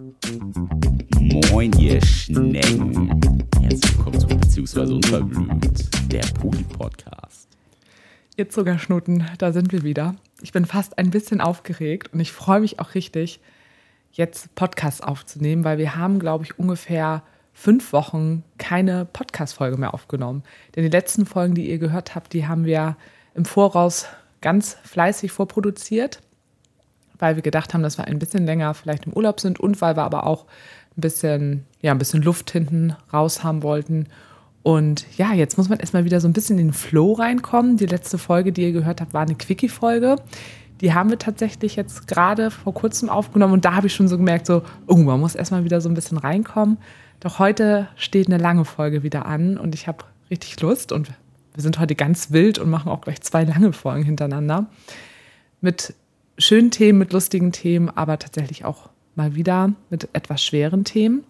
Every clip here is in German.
Moin, ihr Schnecken. Herzlich willkommen zu Beziehungsweise Unverblümt, der Poli-Podcast. Ihr Zuckerschnuten, da sind wir wieder. Ich bin fast ein bisschen aufgeregt und ich freue mich auch richtig, jetzt Podcasts aufzunehmen, weil wir haben, glaube ich, ungefähr fünf Wochen keine Podcast-Folge mehr aufgenommen. Denn die letzten Folgen, die ihr gehört habt, die haben wir im Voraus ganz fleißig vorproduziert, weil wir gedacht haben, dass wir ein bisschen länger vielleicht im Urlaub sind und weil wir aber auch ein bisschen, ja, ein bisschen Luft hinten raus haben wollten. Und ja, jetzt muss man erstmal wieder so ein bisschen in den Flow reinkommen. Die letzte Folge, die ihr gehört habt, war eine Quickie-Folge. Die haben wir tatsächlich jetzt gerade vor kurzem aufgenommen und da habe ich schon so gemerkt, so, oh, man muss erstmal wieder so ein bisschen reinkommen. Doch heute steht eine lange Folge wieder an und ich habe richtig Lust und wir sind heute ganz wild und machen auch gleich zwei lange Folgen hintereinander. Mit schönen Themen, mit lustigen Themen, aber tatsächlich auch mal wieder mit etwas schweren Themen.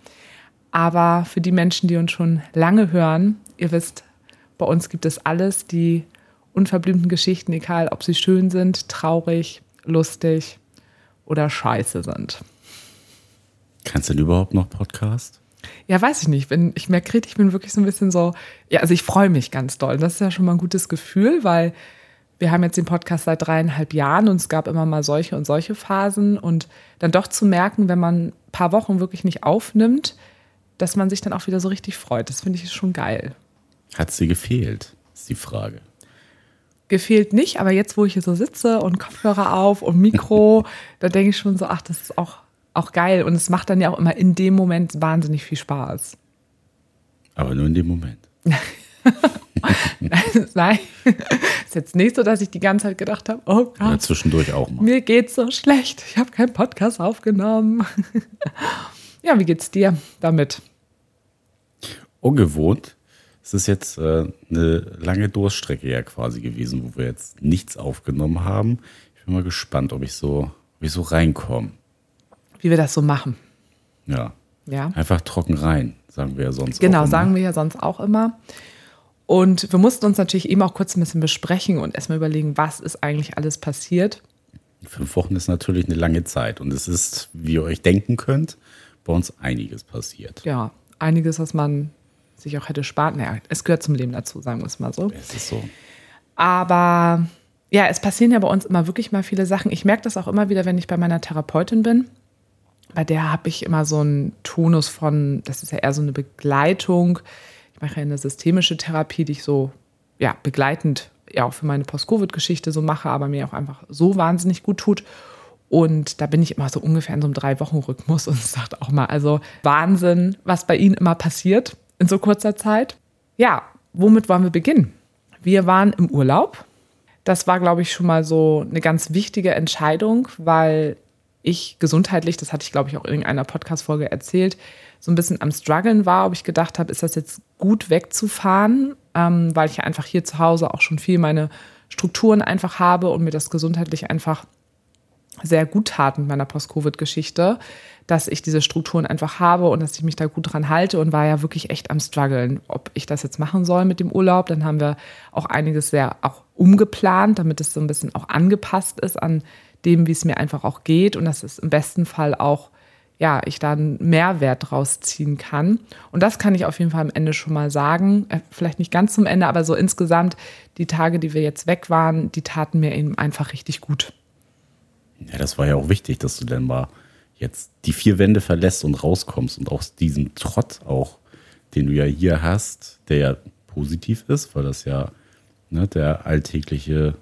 Aber für die Menschen, die uns schon lange hören, ihr wisst, bei uns gibt es alles, die unverblümten Geschichten, egal ob sie schön sind, traurig, lustig oder scheiße sind. Kannst du denn überhaupt noch Podcast? Ja, weiß ich nicht. Wenn ich merke, ich bin wirklich so ein bisschen so, ja, also ich freue mich ganz doll. Das ist ja schon mal ein gutes Gefühl, weil wir haben jetzt den Podcast seit dreieinhalb Jahren und es gab immer mal solche und solche Phasen und dann doch zu merken, wenn man ein paar Wochen wirklich nicht aufnimmt, dass man sich dann auch wieder so richtig freut. Das finde ich schon geil. Hat sie gefehlt, ist die Frage. Gefehlt nicht, aber jetzt, wo ich hier so sitze und Kopfhörer auf und Mikro, da denke ich schon so, ach, das ist auch, auch geil. Und es macht dann ja auch immer in dem Moment wahnsinnig viel Spaß. Aber nur in dem Moment. Nein, ist jetzt nicht so, dass ich die ganze Zeit gedacht habe, oh Gott, Ja, zwischendurch auch mal. mir geht's so schlecht. Ich habe keinen Podcast aufgenommen. ja, wie geht's dir damit? Ungewohnt. Es ist jetzt äh, eine lange Durststrecke ja quasi gewesen, wo wir jetzt nichts aufgenommen haben. Ich bin mal gespannt, ob ich so, ob ich so reinkomme. Wie wir das so machen. Ja. Ja. Einfach trocken rein, sagen wir ja sonst. Genau, auch immer. sagen wir ja sonst auch immer. Und wir mussten uns natürlich eben auch kurz ein bisschen besprechen und erstmal überlegen, was ist eigentlich alles passiert. Fünf Wochen ist natürlich eine lange Zeit und es ist, wie ihr euch denken könnt, bei uns einiges passiert. Ja, einiges, was man sich auch hätte sparen. Naja, es gehört zum Leben dazu, sagen wir es mal so. Es ist so. Aber ja, es passieren ja bei uns immer wirklich mal viele Sachen. Ich merke das auch immer wieder, wenn ich bei meiner Therapeutin bin. Bei der habe ich immer so einen Tonus von, das ist ja eher so eine Begleitung. Mache eine systemische Therapie, die ich so ja, begleitend ja auch für meine Post-Covid-Geschichte so mache, aber mir auch einfach so wahnsinnig gut tut. Und da bin ich immer so ungefähr in so einem Drei-Wochen-Rhythmus und sagt auch mal, also Wahnsinn, was bei Ihnen immer passiert in so kurzer Zeit. Ja, womit wollen wir beginnen? Wir waren im Urlaub. Das war, glaube ich, schon mal so eine ganz wichtige Entscheidung, weil ich gesundheitlich, das hatte ich, glaube ich, auch in irgendeiner Podcast-Folge erzählt, so ein bisschen am struggeln war, ob ich gedacht habe, ist das jetzt gut wegzufahren, ähm, weil ich ja einfach hier zu Hause auch schon viel meine Strukturen einfach habe und mir das gesundheitlich einfach sehr gut tat mit meiner Post-Covid-Geschichte, dass ich diese Strukturen einfach habe und dass ich mich da gut dran halte und war ja wirklich echt am struggeln, ob ich das jetzt machen soll mit dem Urlaub. Dann haben wir auch einiges sehr auch umgeplant, damit es so ein bisschen auch angepasst ist an dem, wie es mir einfach auch geht und dass es im besten Fall auch ja, ich da einen Mehrwert draus ziehen kann. Und das kann ich auf jeden Fall am Ende schon mal sagen. Äh, Vielleicht nicht ganz zum Ende, aber so insgesamt, die Tage, die wir jetzt weg waren, die taten mir eben einfach richtig gut. Ja, das war ja auch wichtig, dass du dann mal jetzt die vier Wände verlässt und rauskommst und aus diesem Trott auch, den du ja hier hast, der ja positiv ist, weil das ja ne, der alltägliche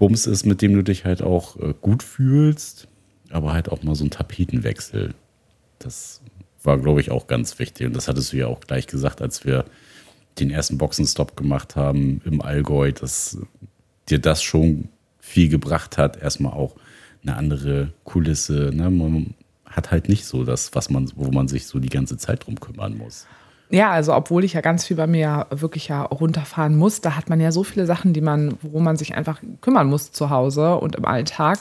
Bums ist, mit dem du dich halt auch äh, gut fühlst, aber halt auch mal so ein Tapetenwechsel. Das war, glaube ich, auch ganz wichtig. Und das hattest du ja auch gleich gesagt, als wir den ersten Boxenstopp gemacht haben im Allgäu, dass dir das schon viel gebracht hat. Erstmal auch eine andere Kulisse. Ne? Man hat halt nicht so das, was man, wo man sich so die ganze Zeit drum kümmern muss. Ja, also obwohl ich ja ganz viel bei mir wirklich ja runterfahren muss, da hat man ja so viele Sachen, die man, wo man sich einfach kümmern muss zu Hause und im Alltag.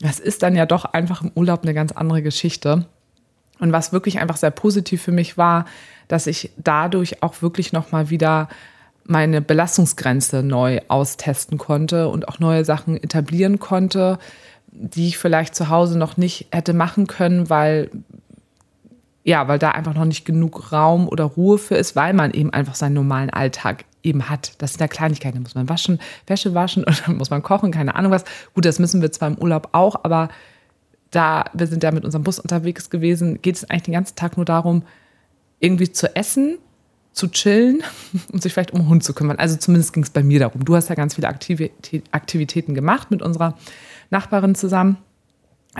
Das ist dann ja doch einfach im Urlaub eine ganz andere Geschichte. Und was wirklich einfach sehr positiv für mich war, dass ich dadurch auch wirklich nochmal wieder meine Belastungsgrenze neu austesten konnte und auch neue Sachen etablieren konnte. die ich vielleicht zu Hause noch nicht hätte machen können, weil ja, weil da einfach noch nicht genug Raum oder Ruhe für ist, weil man eben einfach seinen normalen Alltag eben hat. Das sind ja Kleinigkeiten. Da muss man waschen, Wäsche waschen und dann muss man kochen, keine Ahnung was. Gut, das müssen wir zwar im Urlaub auch, aber da wir sind ja mit unserem Bus unterwegs gewesen, geht es eigentlich den ganzen Tag nur darum, irgendwie zu essen, zu chillen und sich vielleicht um den Hund zu kümmern. Also zumindest ging es bei mir darum. Du hast ja ganz viele Aktivitäten gemacht mit unserer Nachbarin zusammen.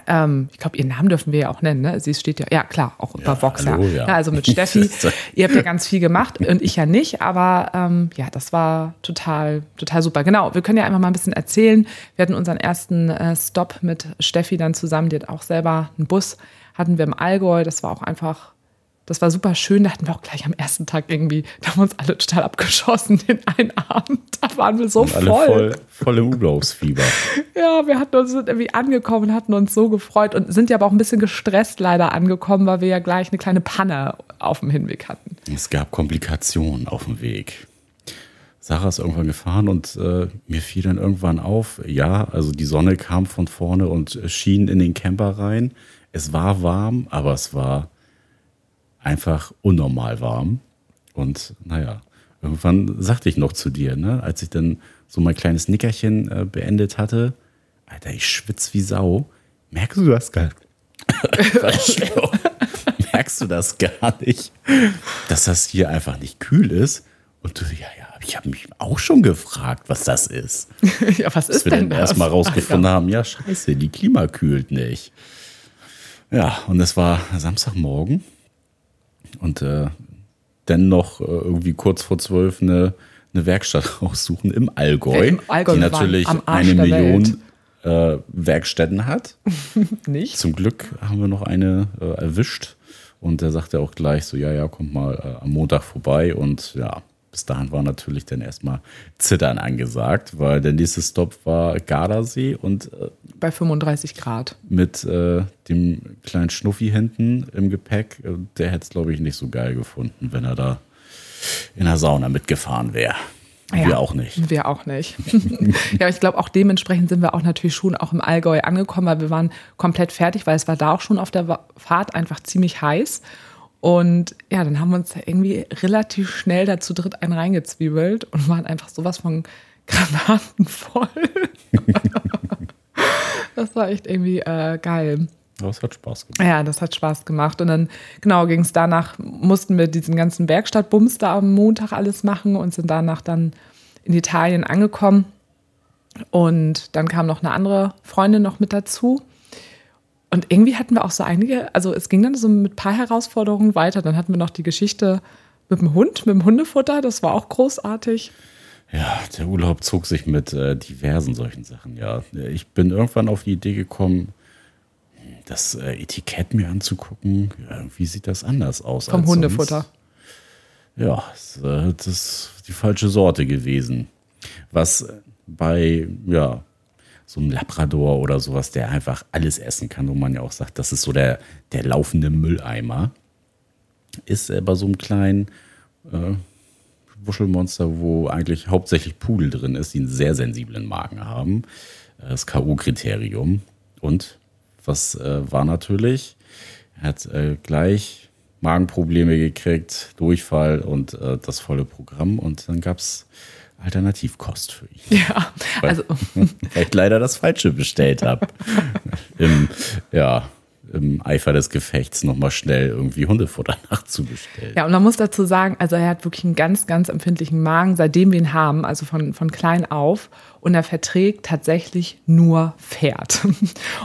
Ähm, ich glaube, ihren Namen dürfen wir ja auch nennen. Ne? Sie steht ja, ja klar, auch ja, über Vox. Hallo, ja. ja. Also mit Steffi. ihr habt ja ganz viel gemacht und ich ja nicht. Aber ähm, ja, das war total, total super. Genau, wir können ja einfach mal ein bisschen erzählen. Wir hatten unseren ersten äh, Stop mit Steffi dann zusammen. Die hat auch selber einen Bus. Hatten wir im Allgäu. Das war auch einfach das war super schön. Da hatten wir auch gleich am ersten Tag irgendwie, da haben wir uns alle total abgeschossen den einen Abend. Da waren wir so Und alle voll. voll. Voll im Urlaubsfieber. ja, wir hatten uns irgendwie angekommen, hatten uns so gefreut und sind ja aber auch ein bisschen gestresst leider angekommen, weil wir ja gleich eine kleine Panne auf dem Hinweg hatten. Es gab Komplikationen auf dem Weg. Sarah ist irgendwann gefahren und äh, mir fiel dann irgendwann auf, ja, also die Sonne kam von vorne und schien in den Camper rein. Es war warm, aber es war einfach unnormal warm. Und naja, irgendwann sagte ich noch zu dir, ne, als ich dann so mein kleines Nickerchen äh, beendet hatte, Alter, ich schwitze wie Sau. Merkst du das gar Merkst du das gar nicht, dass das hier einfach nicht kühl ist? Und du, ja, ja, ich habe mich auch schon gefragt, was das ist. ja, was ist Dass wir denn dann erstmal rausgefunden haben, ja, scheiße, die Klima kühlt nicht. Ja, und es war Samstagmorgen und äh, dann noch äh, irgendwie kurz vor zwölf eine, eine Werkstatt raussuchen im Allgäu, Im Allgäu die natürlich eine Million äh, Werkstätten hat. Nicht? Zum Glück haben wir noch eine äh, erwischt und der sagte auch gleich so, ja, ja, kommt mal äh, am Montag vorbei und ja, bis dahin war natürlich dann erstmal Zittern angesagt, weil der nächste Stop war Gardasee und äh, bei 35 Grad. Mit äh, dem kleinen Schnuffi hinten im Gepäck, äh, der hätte es, glaube ich, nicht so geil gefunden, wenn er da in der Sauna mitgefahren wäre. Ja, wir auch nicht. Wir auch nicht. ja, ich glaube, auch dementsprechend sind wir auch natürlich schon auch im Allgäu angekommen, weil wir waren komplett fertig, weil es war da auch schon auf der Fahrt einfach ziemlich heiß. Und ja, dann haben wir uns irgendwie relativ schnell dazu dritt einen reingezwiebelt und waren einfach sowas von Granaten voll. das war echt irgendwie äh, geil. Das hat Spaß gemacht. Ja, das hat Spaß gemacht. Und dann, genau, ging es danach, mussten wir diesen ganzen Werkstattbums da am Montag alles machen und sind danach dann in Italien angekommen. Und dann kam noch eine andere Freundin noch mit dazu. Und irgendwie hatten wir auch so einige, also es ging dann so mit ein paar Herausforderungen weiter. Dann hatten wir noch die Geschichte mit dem Hund, mit dem Hundefutter, das war auch großartig. Ja, der Urlaub zog sich mit äh, diversen solchen Sachen. Ja, ich bin irgendwann auf die Idee gekommen, das äh, Etikett mir anzugucken. Ja, irgendwie sieht das anders aus. Vom Hundefutter. Sonst. Ja, das, äh, das ist die falsche Sorte gewesen. Was bei ja, so einem Labrador oder sowas, der einfach alles essen kann, wo man ja auch sagt, das ist so der, der laufende Mülleimer, ist äh, bei so einem kleinen äh, Wuschelmonster, wo eigentlich hauptsächlich Pudel drin ist, die einen sehr sensiblen Magen haben. Äh, das K.O.-Kriterium. Und was äh, war natürlich? Er hat äh, gleich Magenprobleme gekriegt, Durchfall und äh, das volle Programm. Und dann gab es Alternativkost für ihn. Ja, also. Weil ich leider das Falsche bestellt habe. Im, ja, im Eifer des Gefechts nochmal schnell irgendwie Hundefutter nachzubestellen. Ja, und man muss dazu sagen, also er hat wirklich einen ganz, ganz empfindlichen Magen, seitdem wir ihn haben, also von, von klein auf. Und er verträgt tatsächlich nur Pferd.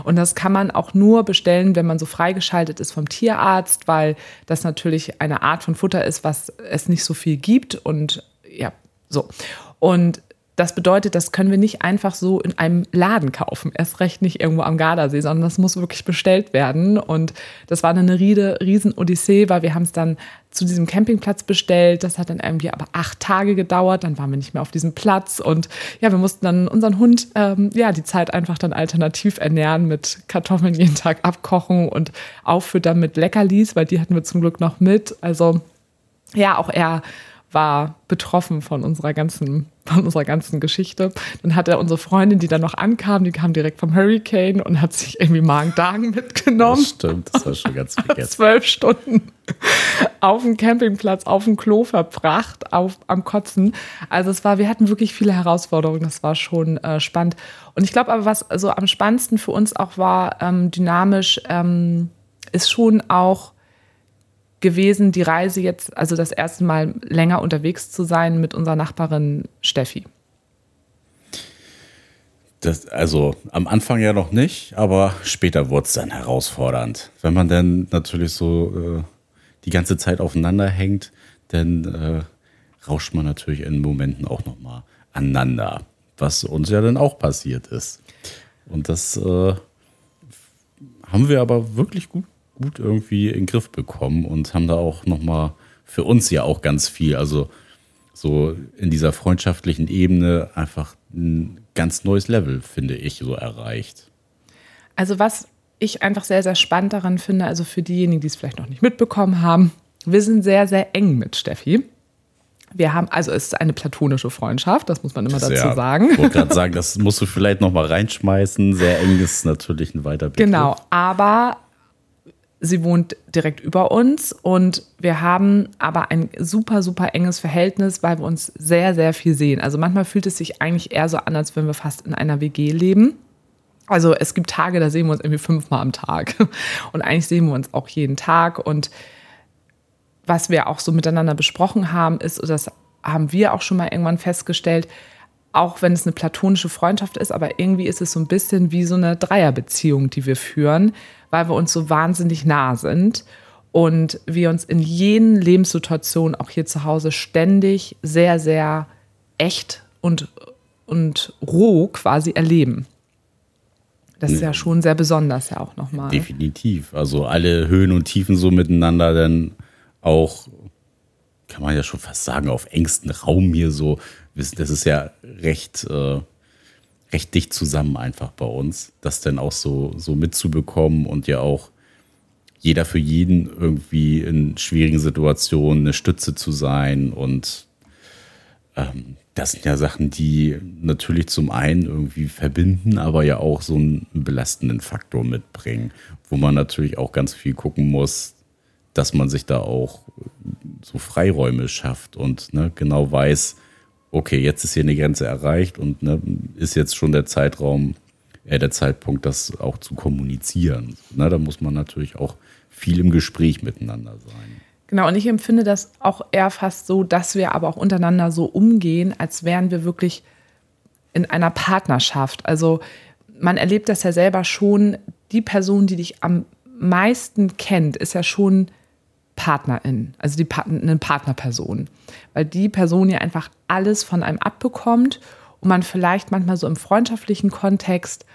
Und das kann man auch nur bestellen, wenn man so freigeschaltet ist vom Tierarzt, weil das natürlich eine Art von Futter ist, was es nicht so viel gibt. Und ja, so. Und das bedeutet, das können wir nicht einfach so in einem Laden kaufen. Erst recht nicht irgendwo am Gardasee, sondern das muss wirklich bestellt werden. Und das war dann eine riesen Odyssee, weil wir haben es dann zu diesem Campingplatz bestellt. Das hat dann irgendwie aber acht Tage gedauert. Dann waren wir nicht mehr auf diesem Platz. Und ja, wir mussten dann unseren Hund, ähm, ja, die Zeit einfach dann alternativ ernähren mit Kartoffeln jeden Tag abkochen und auffüttern mit Leckerlis, weil die hatten wir zum Glück noch mit. Also ja, auch er war betroffen von unserer ganzen, von unserer ganzen Geschichte. Dann hat er unsere Freundin, die dann noch ankam, die kam direkt vom Hurricane und hat sich irgendwie Magen-Darm mitgenommen. Das stimmt, das war schon ganz vergessen. Zwölf Stunden auf dem Campingplatz, auf dem Klo verbracht, auf, am Kotzen. Also es war, wir hatten wirklich viele Herausforderungen, das war schon äh, spannend. Und ich glaube aber, was so am spannendsten für uns auch war, ähm, dynamisch, ähm, ist schon auch, gewesen, die Reise jetzt, also das erste Mal länger unterwegs zu sein mit unserer Nachbarin Steffi? Das, also am Anfang ja noch nicht, aber später wurde es dann herausfordernd. Wenn man dann natürlich so äh, die ganze Zeit aufeinander hängt, dann äh, rauscht man natürlich in Momenten auch nochmal aneinander, was uns ja dann auch passiert ist. Und das äh, haben wir aber wirklich gut gut irgendwie in den Griff bekommen und haben da auch nochmal für uns ja auch ganz viel, also so in dieser freundschaftlichen Ebene einfach ein ganz neues Level, finde ich, so erreicht. Also was ich einfach sehr, sehr spannend daran finde, also für diejenigen, die es vielleicht noch nicht mitbekommen haben, wir sind sehr, sehr eng mit Steffi. Wir haben, also es ist eine platonische Freundschaft, das muss man immer dazu ja, sagen. Ich wollte gerade sagen, das musst du vielleicht noch mal reinschmeißen. Sehr eng ist natürlich ein weiter Begriff. Genau, aber Sie wohnt direkt über uns und wir haben aber ein super, super enges Verhältnis, weil wir uns sehr, sehr viel sehen. Also manchmal fühlt es sich eigentlich eher so an, als wenn wir fast in einer WG leben. Also es gibt Tage, da sehen wir uns irgendwie fünfmal am Tag. Und eigentlich sehen wir uns auch jeden Tag. Und was wir auch so miteinander besprochen haben, ist, und das haben wir auch schon mal irgendwann festgestellt, auch wenn es eine platonische Freundschaft ist, aber irgendwie ist es so ein bisschen wie so eine Dreierbeziehung, die wir führen, weil wir uns so wahnsinnig nah sind und wir uns in jeden Lebenssituationen, auch hier zu Hause, ständig sehr, sehr echt und, und roh quasi erleben. Das ist ja schon sehr besonders, ja auch nochmal. Definitiv. Also alle Höhen und Tiefen so miteinander dann auch, kann man ja schon fast sagen, auf engstem Raum hier so das ist ja recht, äh, recht dicht zusammen einfach bei uns, das dann auch so, so mitzubekommen und ja auch jeder für jeden irgendwie in schwierigen Situationen eine Stütze zu sein. Und ähm, das sind ja Sachen, die natürlich zum einen irgendwie verbinden, aber ja auch so einen belastenden Faktor mitbringen, wo man natürlich auch ganz viel gucken muss, dass man sich da auch so Freiräume schafft und ne, genau weiß, okay, jetzt ist hier eine Grenze erreicht und ne, ist jetzt schon der Zeitraum, äh, der Zeitpunkt, das auch zu kommunizieren. Ne, da muss man natürlich auch viel im Gespräch miteinander sein. Genau, und ich empfinde das auch eher fast so, dass wir aber auch untereinander so umgehen, als wären wir wirklich in einer Partnerschaft. Also man erlebt das ja selber schon, die Person, die dich am meisten kennt, ist ja schon Partnerin, also die eine Partnerperson, weil die Person ja einfach alles von einem abbekommt und man vielleicht manchmal so im freundschaftlichen Kontext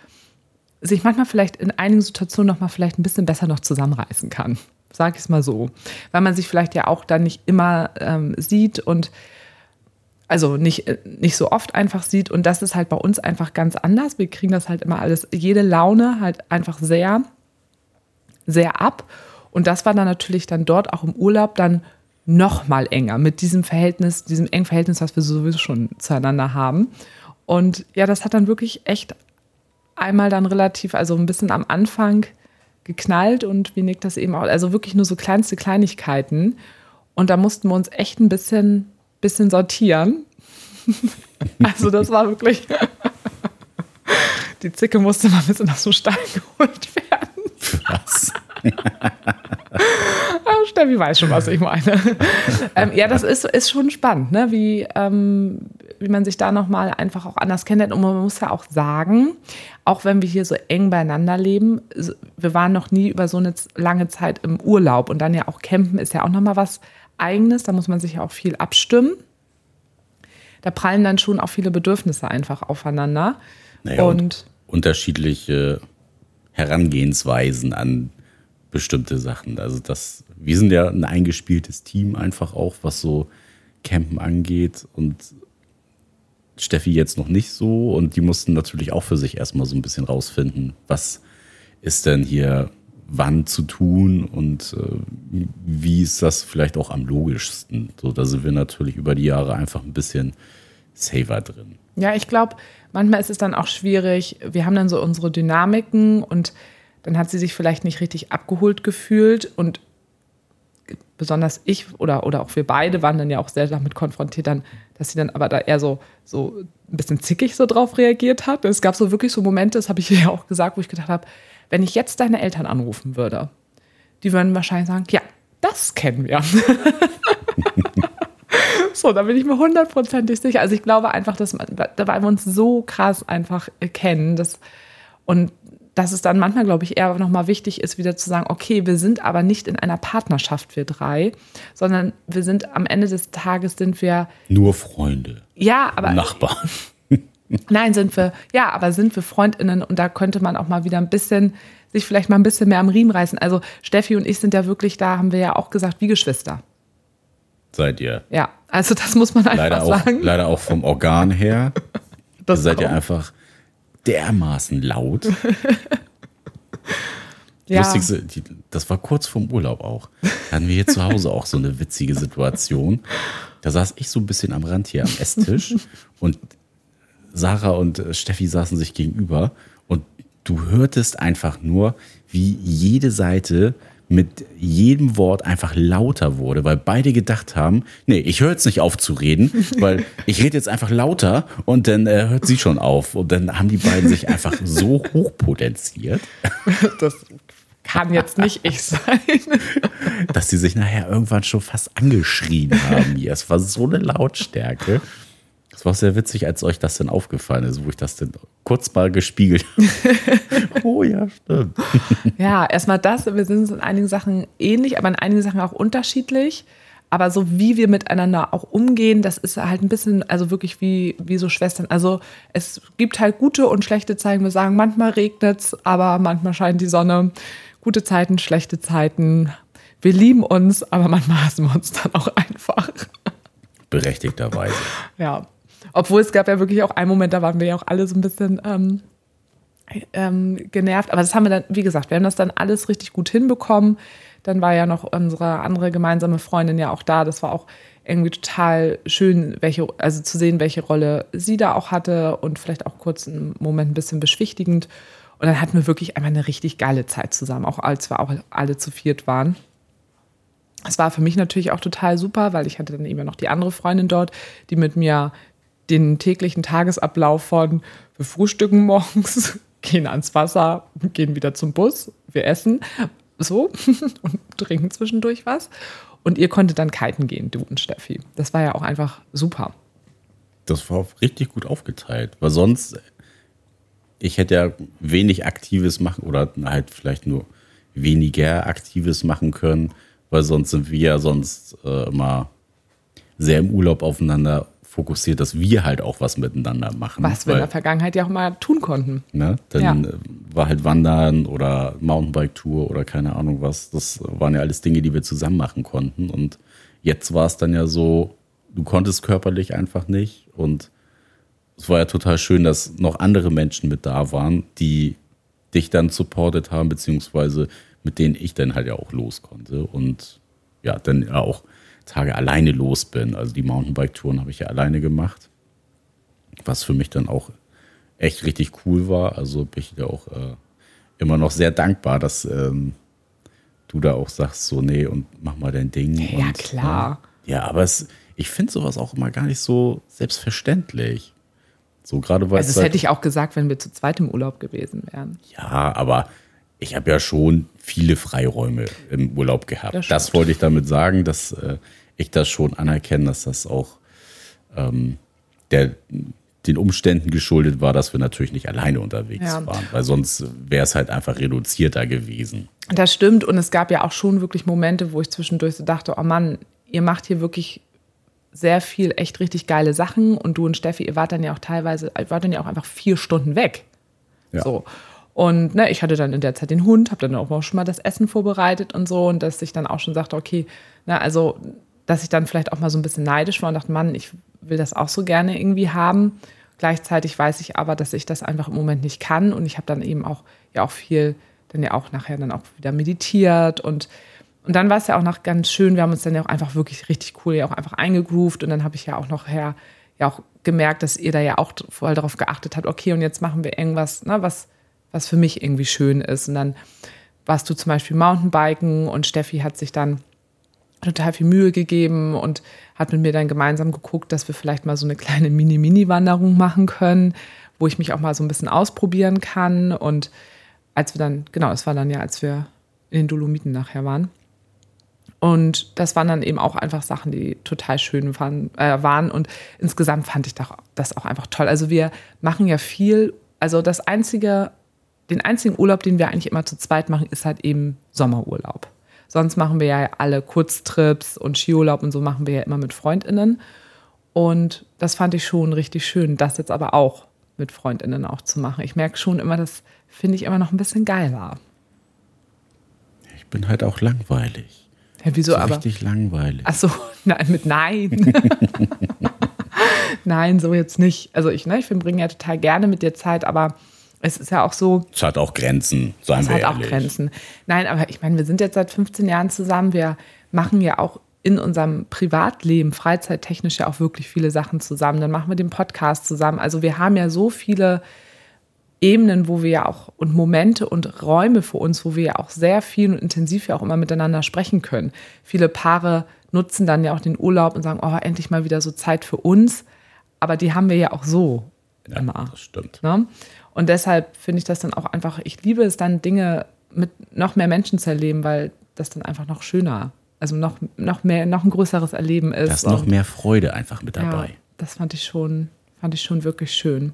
sich manchmal vielleicht in einigen Situationen noch mal vielleicht ein bisschen besser noch zusammenreißen kann, sage ich es mal so, weil man sich vielleicht ja auch dann nicht immer ähm, sieht und also nicht, nicht so oft einfach sieht. Und das ist halt bei uns einfach ganz anders. Wir kriegen das halt immer alles, jede Laune halt einfach sehr, sehr ab und das war dann natürlich dann dort auch im Urlaub dann noch mal enger mit diesem Verhältnis, diesem engen Verhältnis, was wir sowieso schon zueinander haben. Und ja, das hat dann wirklich echt einmal dann relativ, also ein bisschen am Anfang geknallt und wie Nick das eben auch, also wirklich nur so kleinste Kleinigkeiten. Und da mussten wir uns echt ein bisschen, bisschen sortieren. also das war wirklich, die Zicke musste mal ein bisschen aus dem Stein geholt werden. Was? Steffi weiß schon, was ich meine. ähm, ja, das ist, ist schon spannend, ne? wie, ähm, wie man sich da nochmal einfach auch anders kennenlernt. Und man muss ja auch sagen, auch wenn wir hier so eng beieinander leben, wir waren noch nie über so eine lange Zeit im Urlaub. Und dann ja auch campen ist ja auch nochmal was Eigenes. Da muss man sich ja auch viel abstimmen. Da prallen dann schon auch viele Bedürfnisse einfach aufeinander. Naja, und, und unterschiedliche Herangehensweisen an bestimmte Sachen. Also das, wir sind ja ein eingespieltes Team einfach auch, was so Campen angeht und Steffi jetzt noch nicht so und die mussten natürlich auch für sich erstmal so ein bisschen rausfinden, was ist denn hier wann zu tun und äh, wie ist das vielleicht auch am logischsten? So, da sind wir natürlich über die Jahre einfach ein bisschen safer drin. Ja, ich glaube, manchmal ist es dann auch schwierig. Wir haben dann so unsere Dynamiken und dann hat sie sich vielleicht nicht richtig abgeholt gefühlt und besonders ich oder, oder auch wir beide waren dann ja auch sehr damit konfrontiert, dann, dass sie dann aber da eher so, so ein bisschen zickig so drauf reagiert hat. Es gab so wirklich so Momente, das habe ich ja auch gesagt, wo ich gedacht habe, wenn ich jetzt deine Eltern anrufen würde, die würden wahrscheinlich sagen, ja, das kennen wir. so, da bin ich mir hundertprozentig sicher. Also ich glaube einfach, dass man, weil wir uns so krass einfach kennen, dass, und dass es dann manchmal, glaube ich, eher nochmal wichtig ist, wieder zu sagen, okay, wir sind aber nicht in einer Partnerschaft, wir drei, sondern wir sind am Ende des Tages sind wir. Nur Freunde. Ja, aber. Nachbarn. Nein, sind wir, ja, aber sind wir FreundInnen und da könnte man auch mal wieder ein bisschen, sich vielleicht mal ein bisschen mehr am Riemen reißen. Also Steffi und ich sind ja wirklich da, haben wir ja auch gesagt, wie Geschwister. Seid ihr. Ja, also das muss man einfach leider sagen. Auch, leider auch vom Organ her. Das seid ihr einfach dermaßen laut. ja. Lustigste, das war kurz vorm Urlaub auch. Da hatten wir hier zu Hause auch so eine witzige Situation. Da saß ich so ein bisschen am Rand hier am Esstisch und Sarah und äh, Steffi saßen sich gegenüber und du hörtest einfach nur, wie jede Seite mit jedem Wort einfach lauter wurde, weil beide gedacht haben, nee, ich höre jetzt nicht auf zu reden, weil ich rede jetzt einfach lauter und dann äh, hört sie schon auf. Und dann haben die beiden sich einfach so hochpotenziert. Das kann jetzt nicht ich sein. Dass sie sich nachher irgendwann schon fast angeschrien haben hier. Es war so eine Lautstärke. War sehr witzig, als euch das denn aufgefallen ist, wo ich das denn kurz mal gespiegelt habe. oh ja, stimmt. Ja, erstmal das. Wir sind in einigen Sachen ähnlich, aber in einigen Sachen auch unterschiedlich. Aber so wie wir miteinander auch umgehen, das ist halt ein bisschen, also wirklich wie, wie so Schwestern. Also es gibt halt gute und schlechte Zeiten. Wir sagen, manchmal regnet es, aber manchmal scheint die Sonne. Gute Zeiten, schlechte Zeiten. Wir lieben uns, aber manchmal hassen wir uns dann auch einfach. Berechtigterweise. Ja. Obwohl es gab ja wirklich auch einen Moment, da waren wir ja auch alle so ein bisschen ähm, ähm, genervt. Aber das haben wir dann, wie gesagt, wir haben das dann alles richtig gut hinbekommen. Dann war ja noch unsere andere gemeinsame Freundin ja auch da. Das war auch irgendwie total schön, welche, also zu sehen, welche Rolle sie da auch hatte und vielleicht auch kurz einen Moment ein bisschen beschwichtigend. Und dann hatten wir wirklich einmal eine richtig geile Zeit zusammen, auch als wir auch alle zu viert waren. Es war für mich natürlich auch total super, weil ich hatte dann eben noch die andere Freundin dort, die mit mir den täglichen Tagesablauf von wir frühstücken morgens, gehen ans Wasser, gehen wieder zum Bus, wir essen so und trinken zwischendurch was. Und ihr konntet dann kiten gehen, du und Steffi. Das war ja auch einfach super. Das war richtig gut aufgeteilt, weil sonst, ich hätte ja wenig Aktives machen oder halt vielleicht nur weniger Aktives machen können, weil sonst sind wir ja sonst äh, immer sehr im Urlaub aufeinander fokussiert, dass wir halt auch was miteinander machen. Was wir in der Vergangenheit ja auch mal tun konnten. Ne, dann ja. Äh, war halt Wandern oder Mountainbike-Tour oder keine Ahnung was. Das waren ja alles Dinge, die wir zusammen machen konnten. Und jetzt war es dann ja so, du konntest körperlich einfach nicht. Und es war ja total schön, dass noch andere Menschen mit da waren, die dich dann supportet haben, beziehungsweise mit denen ich dann halt ja auch los konnte. Und ja, dann auch Tage alleine los bin. Also die Mountainbike-Touren habe ich ja alleine gemacht, was für mich dann auch echt richtig cool war. Also bin ich da auch äh, immer noch sehr dankbar, dass ähm, du da auch sagst, so, nee, und mach mal dein Ding. Ja, und, klar. Äh, ja, aber es, ich finde sowas auch immer gar nicht so selbstverständlich. So gerade weil Also das hätte ich auch gesagt, wenn wir zu zweit im Urlaub gewesen wären. Ja, aber ich habe ja schon viele Freiräume im Urlaub gehabt. Das, das wollte ich damit sagen, dass äh, ich das schon anerkenne, dass das auch ähm, der, den Umständen geschuldet war, dass wir natürlich nicht alleine unterwegs ja. waren, weil sonst wäre es halt einfach reduzierter gewesen. Das stimmt und es gab ja auch schon wirklich Momente, wo ich zwischendurch so dachte, oh Mann, ihr macht hier wirklich sehr viel echt richtig geile Sachen und du und Steffi, ihr wart dann ja auch teilweise, ihr wart dann ja auch einfach vier Stunden weg. Ja. So. Und ne, ich hatte dann in der Zeit den Hund, habe dann auch schon mal das Essen vorbereitet und so. Und dass ich dann auch schon sagte, okay, na, also, dass ich dann vielleicht auch mal so ein bisschen neidisch war und dachte, Mann, ich will das auch so gerne irgendwie haben. Gleichzeitig weiß ich aber, dass ich das einfach im Moment nicht kann. Und ich habe dann eben auch ja auch viel, dann ja auch nachher dann auch wieder meditiert und Und dann war es ja auch noch ganz schön, wir haben uns dann ja auch einfach wirklich richtig cool ja auch einfach eingegroovt und dann habe ich ja auch noch her, ja auch gemerkt, dass ihr da ja auch voll darauf geachtet habt, okay, und jetzt machen wir irgendwas, ne, was, was für mich irgendwie schön ist. Und dann warst du zum Beispiel Mountainbiken und Steffi hat sich dann total viel Mühe gegeben und hat mit mir dann gemeinsam geguckt, dass wir vielleicht mal so eine kleine Mini-Mini-Wanderung machen können, wo ich mich auch mal so ein bisschen ausprobieren kann. Und als wir dann, genau, es war dann ja, als wir in den Dolomiten nachher waren. Und das waren dann eben auch einfach Sachen, die total schön waren. Äh, waren. Und insgesamt fand ich das auch einfach toll. Also wir machen ja viel. Also das einzige, den einzigen Urlaub, den wir eigentlich immer zu zweit machen, ist halt eben Sommerurlaub. Sonst machen wir ja alle Kurztrips und Skiurlaub und so machen wir ja immer mit FreundInnen. Und das fand ich schon richtig schön, das jetzt aber auch mit FreundInnen auch zu machen. Ich merke schon immer, das finde ich immer noch ein bisschen geiler. Ich bin halt auch langweilig. Ja, wieso so aber? Richtig langweilig. Ach so, nein, mit Nein. nein, so jetzt nicht. Also ich, ne, ich verbringe ja total gerne mit dir Zeit, aber es ist ja auch so. Es hat auch Grenzen, seien es wir hat ehrlich. auch Grenzen. Nein, aber ich meine, wir sind jetzt seit 15 Jahren zusammen. Wir machen ja auch in unserem Privatleben, freizeittechnisch ja auch wirklich viele Sachen zusammen. Dann machen wir den Podcast zusammen. Also wir haben ja so viele Ebenen, wo wir ja auch und Momente und Räume für uns, wo wir ja auch sehr viel und intensiv ja auch immer miteinander sprechen können. Viele Paare nutzen dann ja auch den Urlaub und sagen, oh, endlich mal wieder so Zeit für uns. Aber die haben wir ja auch so Ja, immer. das stimmt. Ne? Und deshalb finde ich das dann auch einfach, ich liebe es dann, Dinge mit noch mehr Menschen zu erleben, weil das dann einfach noch schöner, also noch, noch mehr, noch ein größeres Erleben ist. Da ist noch mehr Freude einfach mit dabei. Ja, das fand ich schon, fand ich schon wirklich schön.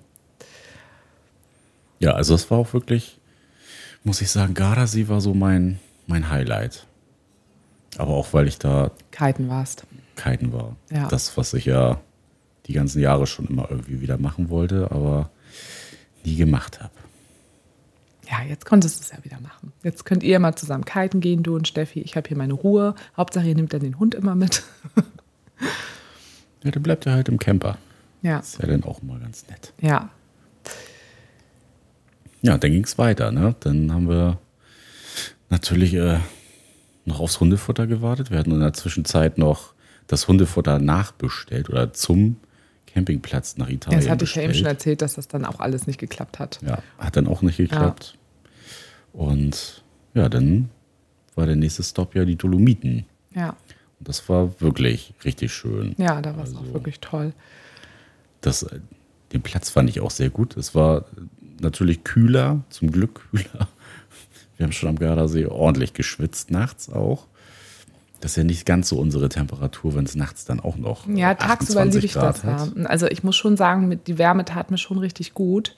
Ja, also es war auch wirklich, muss ich sagen, Gardasee war so mein, mein Highlight. Aber auch, weil ich da Kiten warst. kiten war. Ja. Das, was ich ja die ganzen Jahre schon immer irgendwie wieder machen wollte, aber nie gemacht habe. Ja, jetzt konntest du es ja wieder machen. Jetzt könnt ihr mal zusammen kiten gehen, du und Steffi. Ich habe hier meine Ruhe. Hauptsache, ihr nehmt dann den Hund immer mit. Ja, der bleibt ja halt im Camper. ja, Ist ja dann auch mal ganz nett. ja. Ja, dann ging es weiter. Ne? Dann haben wir natürlich äh, noch aufs Hundefutter gewartet. Wir hatten in der Zwischenzeit noch das Hundefutter nachbestellt oder zum Campingplatz nach Italien. Das hatte ich ja eben schon erzählt, dass das dann auch alles nicht geklappt hat. Ja, hat dann auch nicht geklappt. Und ja, dann war der nächste Stop ja die Dolomiten. Ja, Und das war wirklich richtig schön. ja, da war es Also- auch wirklich toll. Das, den Platz fand ich auch sehr gut. Es war natürlich kühler, zum Glück kühler. Wir haben schon am Gardasee ordentlich geschwitzt, nachts auch. Das ist ja nicht ganz so unsere Temperatur, wenn es nachts dann auch noch äh, Ja, tagsüber 28 liebe ich Grad das. Hat. Also ich muss schon sagen, die Wärme tat mir schon richtig gut.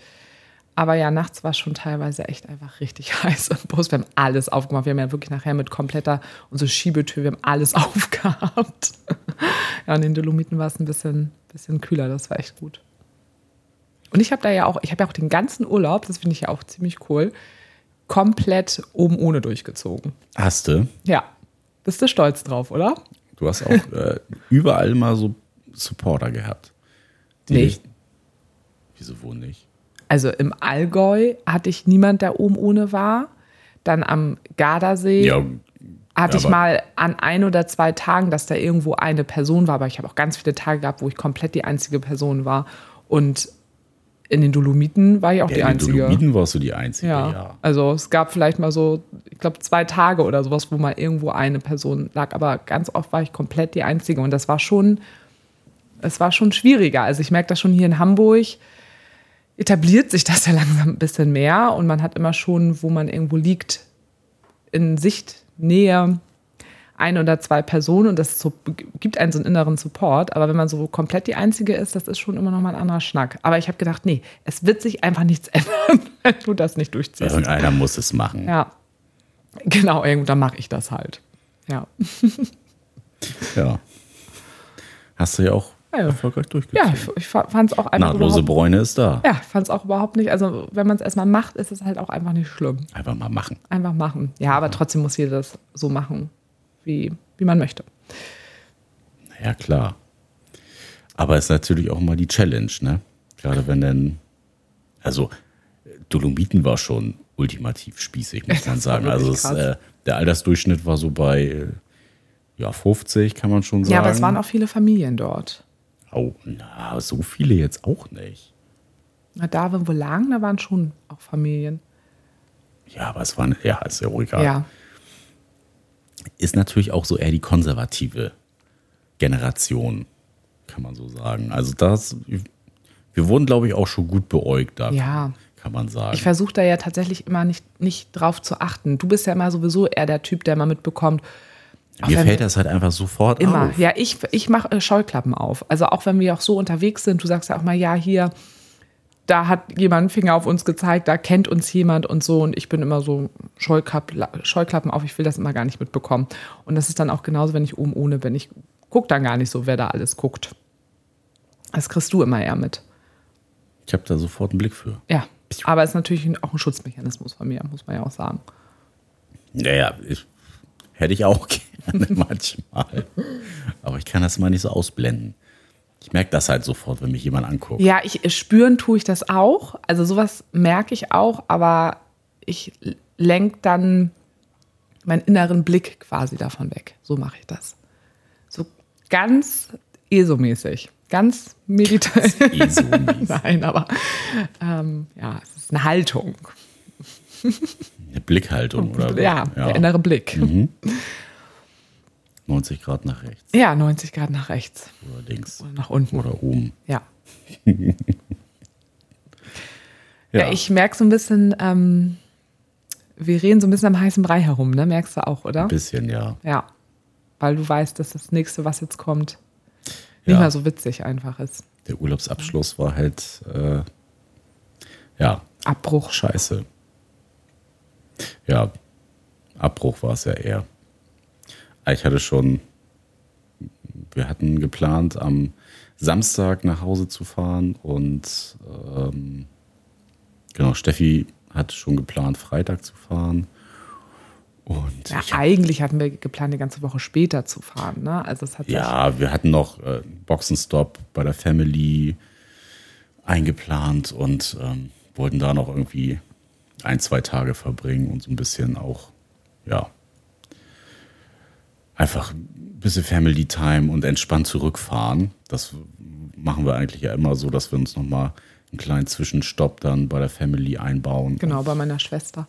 Aber ja, nachts war es schon teilweise echt einfach richtig heiß im Bus. Wir haben alles aufgemacht. Wir haben ja wirklich nachher mit kompletter, unsere Schiebetür, wir haben alles aufgehabt. ja, und in den Dolomiten war es ein bisschen, bisschen kühler. Das war echt gut. Und ich habe da ja auch, ich habe ja auch den ganzen Urlaub, das finde ich ja auch ziemlich cool, komplett oben ohne durchgezogen. Hast du? Ja. Bist du stolz drauf, oder? Du hast auch äh, überall mal so Supporter gehabt. Die Nee. dich- Wieso wohl nicht? Also im Allgäu hatte ich niemand, der oben ohne war. Dann am Gardasee Ja, hatte ich mal an ein oder zwei Tagen, dass da irgendwo eine Person war. Aber ich habe auch ganz viele Tage gehabt, wo ich komplett die einzige Person war. Und in den Dolomiten war ich auch ja, die in den einzige. Dolomiten warst du die Einzige, Ja. ja. Also es gab vielleicht mal so, ich glaube, zwei Tage oder sowas, wo mal irgendwo eine Person lag. Aber ganz oft war ich komplett die Einzige. Und das war schon, es war schon schwieriger. Also ich merke das schon hier in Hamburg, etabliert sich das ja langsam ein bisschen mehr. Und man hat immer schon, wo man irgendwo liegt, in Sichtnähe ein oder zwei Personen und das so, gibt einen so einen inneren Support. Aber wenn man so komplett die Einzige ist, das ist schon immer noch mal ein anderer Schnack. Aber ich habe gedacht, nee, es wird sich einfach nichts ändern, wenn du das nicht durchziehst. Irgendeiner muss es machen. Ja, genau, irgendwo, dann mache ich das halt. Ja, Ja. Hast du ja auch Ja, ja. erfolgreich ja durchgezogen. ich, ich fand es auch einfach Nahtlose Bräune ist da. ja, fand es auch überhaupt nicht, also wenn man es erstmal macht, ist es halt auch einfach nicht schlimm. Einfach mal machen. Einfach machen. Ja, aber trotzdem muss jeder das so machen, wie, wie man möchte. Ja, klar. Aber es ist natürlich auch mal die Challenge, ne? Gerade wenn dann, also Dolomiten war schon ultimativ spießig, muss man sagen. Also es, äh, der Altersdurchschnitt war so bei ja, 50, kann man schon sagen. Ja, aber es waren auch viele Familien dort. Oh, na, so viele jetzt auch nicht. Na, da, wo wir lagen, da waren schon auch Familien. Ja, aber es waren, ja, ist ja ruhiger. Ja. Ist natürlich auch so eher die konservative Generation, kann man so sagen. Also das, wir wurden, glaube ich, auch schon gut beäugt da, Ja. kann man sagen. Ich versuche da ja tatsächlich immer nicht, nicht drauf zu achten. Du bist ja immer sowieso eher der Typ, der mal mitbekommt. auch Mir fällt das halt einfach sofort Immer. auf. Ja, ich, ich mache äh, Scheuklappen auf. Also auch wenn wir auch so unterwegs sind, du sagst ja auch mal, ja, hier, da hat jemand einen Finger auf uns gezeigt, da kennt uns jemand und so. Und ich bin immer so Scheuklapp, Scheuklappen auf, ich will das immer gar nicht mitbekommen. Und das ist dann auch genauso, wenn ich oben ohne bin. Ich gucke dann gar nicht so, wer da alles guckt. Das kriegst du immer eher mit. Ich habe da sofort einen Blick für. Ja. Aber es ist natürlich auch ein Schutzmechanismus von mir, muss man ja auch sagen. Naja, ich, hätte ich auch gerne manchmal. Aber ich kann das mal nicht so ausblenden. Ich merke das halt sofort, wenn mich jemand anguckt. Ja, ich spüren tue ich das auch. Also sowas merke ich auch, aber ich lenke dann meinen inneren Blick quasi davon weg. So mache ich das. So ganz ESO-mäßig. Ganz meditativ. ESO-mäßig. Nein, aber ähm, ja, es ist eine Haltung. Eine Blickhaltung, oder? Ja, der innere Blick. 90 Grad nach rechts Ja, 90 Grad nach rechts oder links oder nach unten. oder oben. Ja. Ja, ich merke so ein bisschen, ähm, wir reden so ein bisschen am heißen Brei herum, ne? Merkst du auch, oder? Ein bisschen, ja. Ja. Weil du weißt, dass das nächste, was jetzt kommt, nicht Ja. mehr so witzig einfach ist. Der Urlaubsabschluss war halt, äh, ja, Abbruch. scheiße. Ja, Abbruch war es ja eher. Ich hatte schon, wir hatten geplant, am Samstag nach Hause zu fahren und ähm, genau, Steffi hat schon geplant, Freitag zu fahren. Und Ja, eigentlich hatten wir geplant, eine ganze Woche später zu fahren, ne? Also es hat ja, wir hatten noch äh, Boxenstopp bei der Family eingeplant und ähm, wollten da noch irgendwie ein, zwei Tage verbringen und so ein bisschen auch, ja, einfach ein bisschen Family Time und entspannt zurückfahren. Das machen wir eigentlich ja immer so, dass wir uns nochmal einen kleinen Zwischenstopp dann bei der Family einbauen. genau bei meiner Schwester.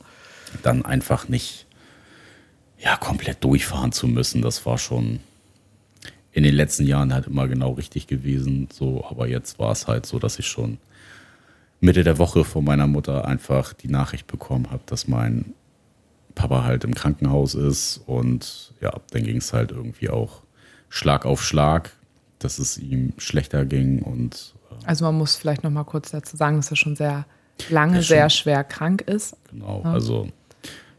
dann einfach nicht ja, komplett durchfahren zu müssen. Das war schon in den letzten Jahren halt immer genau richtig gewesen. So, aber jetzt war es halt so, dass ich schon Mitte der Woche von meiner Mutter einfach die Nachricht bekommen habe, dass mein Papa halt im Krankenhaus ist. Und ja, dann ging es halt irgendwie auch Schlag auf Schlag, dass es ihm schlechter ging. Und äh, Also man muss vielleicht noch mal kurz dazu sagen, dass er schon sehr lange Ja, schon. sehr schwer krank ist. Genau, also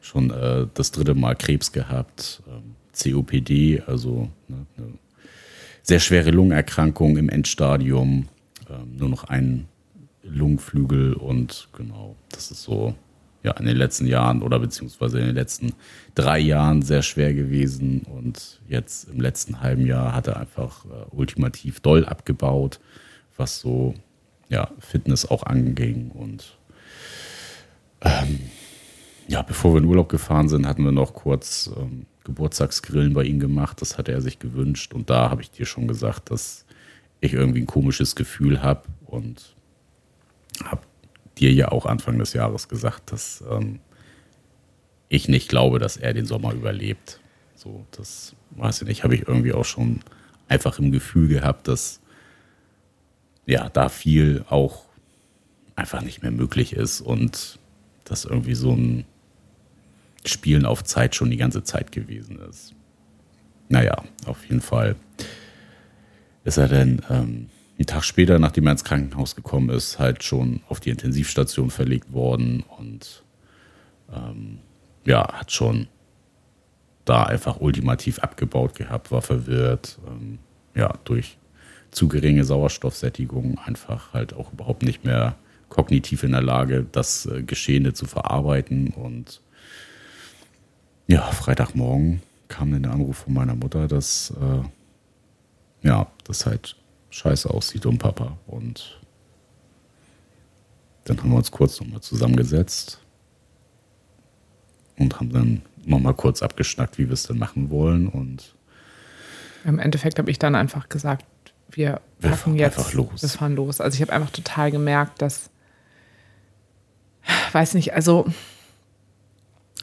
schon äh, das dritte Mal Krebs gehabt, ähm, COPD, also ne, eine sehr schwere Lungenerkrankung im Endstadium, ähm, nur noch ein Lungenflügel und genau, das ist so ja in den letzten Jahren oder beziehungsweise in den letzten drei Jahren sehr schwer gewesen und jetzt im letzten halben Jahr hat er einfach äh, ultimativ doll abgebaut, was so ja Fitness auch anging und ja, bevor wir in Urlaub gefahren sind, hatten wir noch kurz ähm, Geburtstagsgrillen bei ihm gemacht. Das hatte er sich gewünscht. Und da habe ich dir schon gesagt, dass ich irgendwie ein komisches Gefühl habe. Und habe dir ja auch Anfang des Jahres gesagt, dass ähm, ich nicht glaube, dass er den Sommer überlebt. So, das weiß ich nicht, habe ich irgendwie auch schon einfach im Gefühl gehabt, dass ja, da viel auch einfach nicht mehr möglich ist und das irgendwie so ein Spielen auf Zeit schon die ganze Zeit gewesen ist. Naja, auf jeden Fall ist er dann ähm, einen Tag später, nachdem er ins Krankenhaus gekommen ist, halt schon auf die Intensivstation verlegt worden und ähm, ja, hat schon da einfach ultimativ abgebaut gehabt, war verwirrt, ähm, ja, durch zu geringe Sauerstoffsättigung einfach halt auch überhaupt nicht mehr kognitiv in der Lage, das äh, Geschehene zu verarbeiten. Und ja, Freitagmorgen kam dann der Anruf von meiner Mutter, dass äh, ja, das halt scheiße aussieht um Papa. Und dann haben wir uns kurz nochmal zusammengesetzt und haben dann nochmal kurz abgeschnackt, wie wir es denn machen wollen. Und Im Endeffekt habe ich dann einfach gesagt, wir Wir packen fahren jetzt, einfach los. wir fahren los. Also ich habe einfach total gemerkt, dass, weiß nicht, also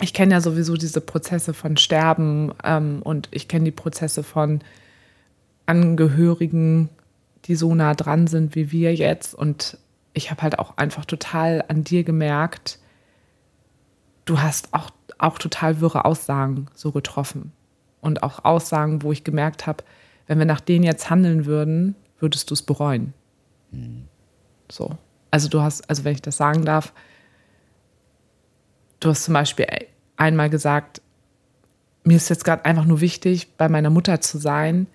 ich kenne ja sowieso diese Prozesse von Sterben ähm, und ich kenne die Prozesse von Angehörigen, die so nah dran sind wie wir jetzt. Und ich habe halt auch einfach total an dir gemerkt, du hast auch, auch total wirre Aussagen so getroffen. Und auch Aussagen, wo ich gemerkt habe, wenn wir nach denen jetzt handeln würden, würdest du es bereuen. So. Also du hast, also wenn ich das sagen darf, du hast zum Beispiel einmal gesagt, mir ist jetzt gerade einfach nur wichtig, bei meiner Mutter zu sein.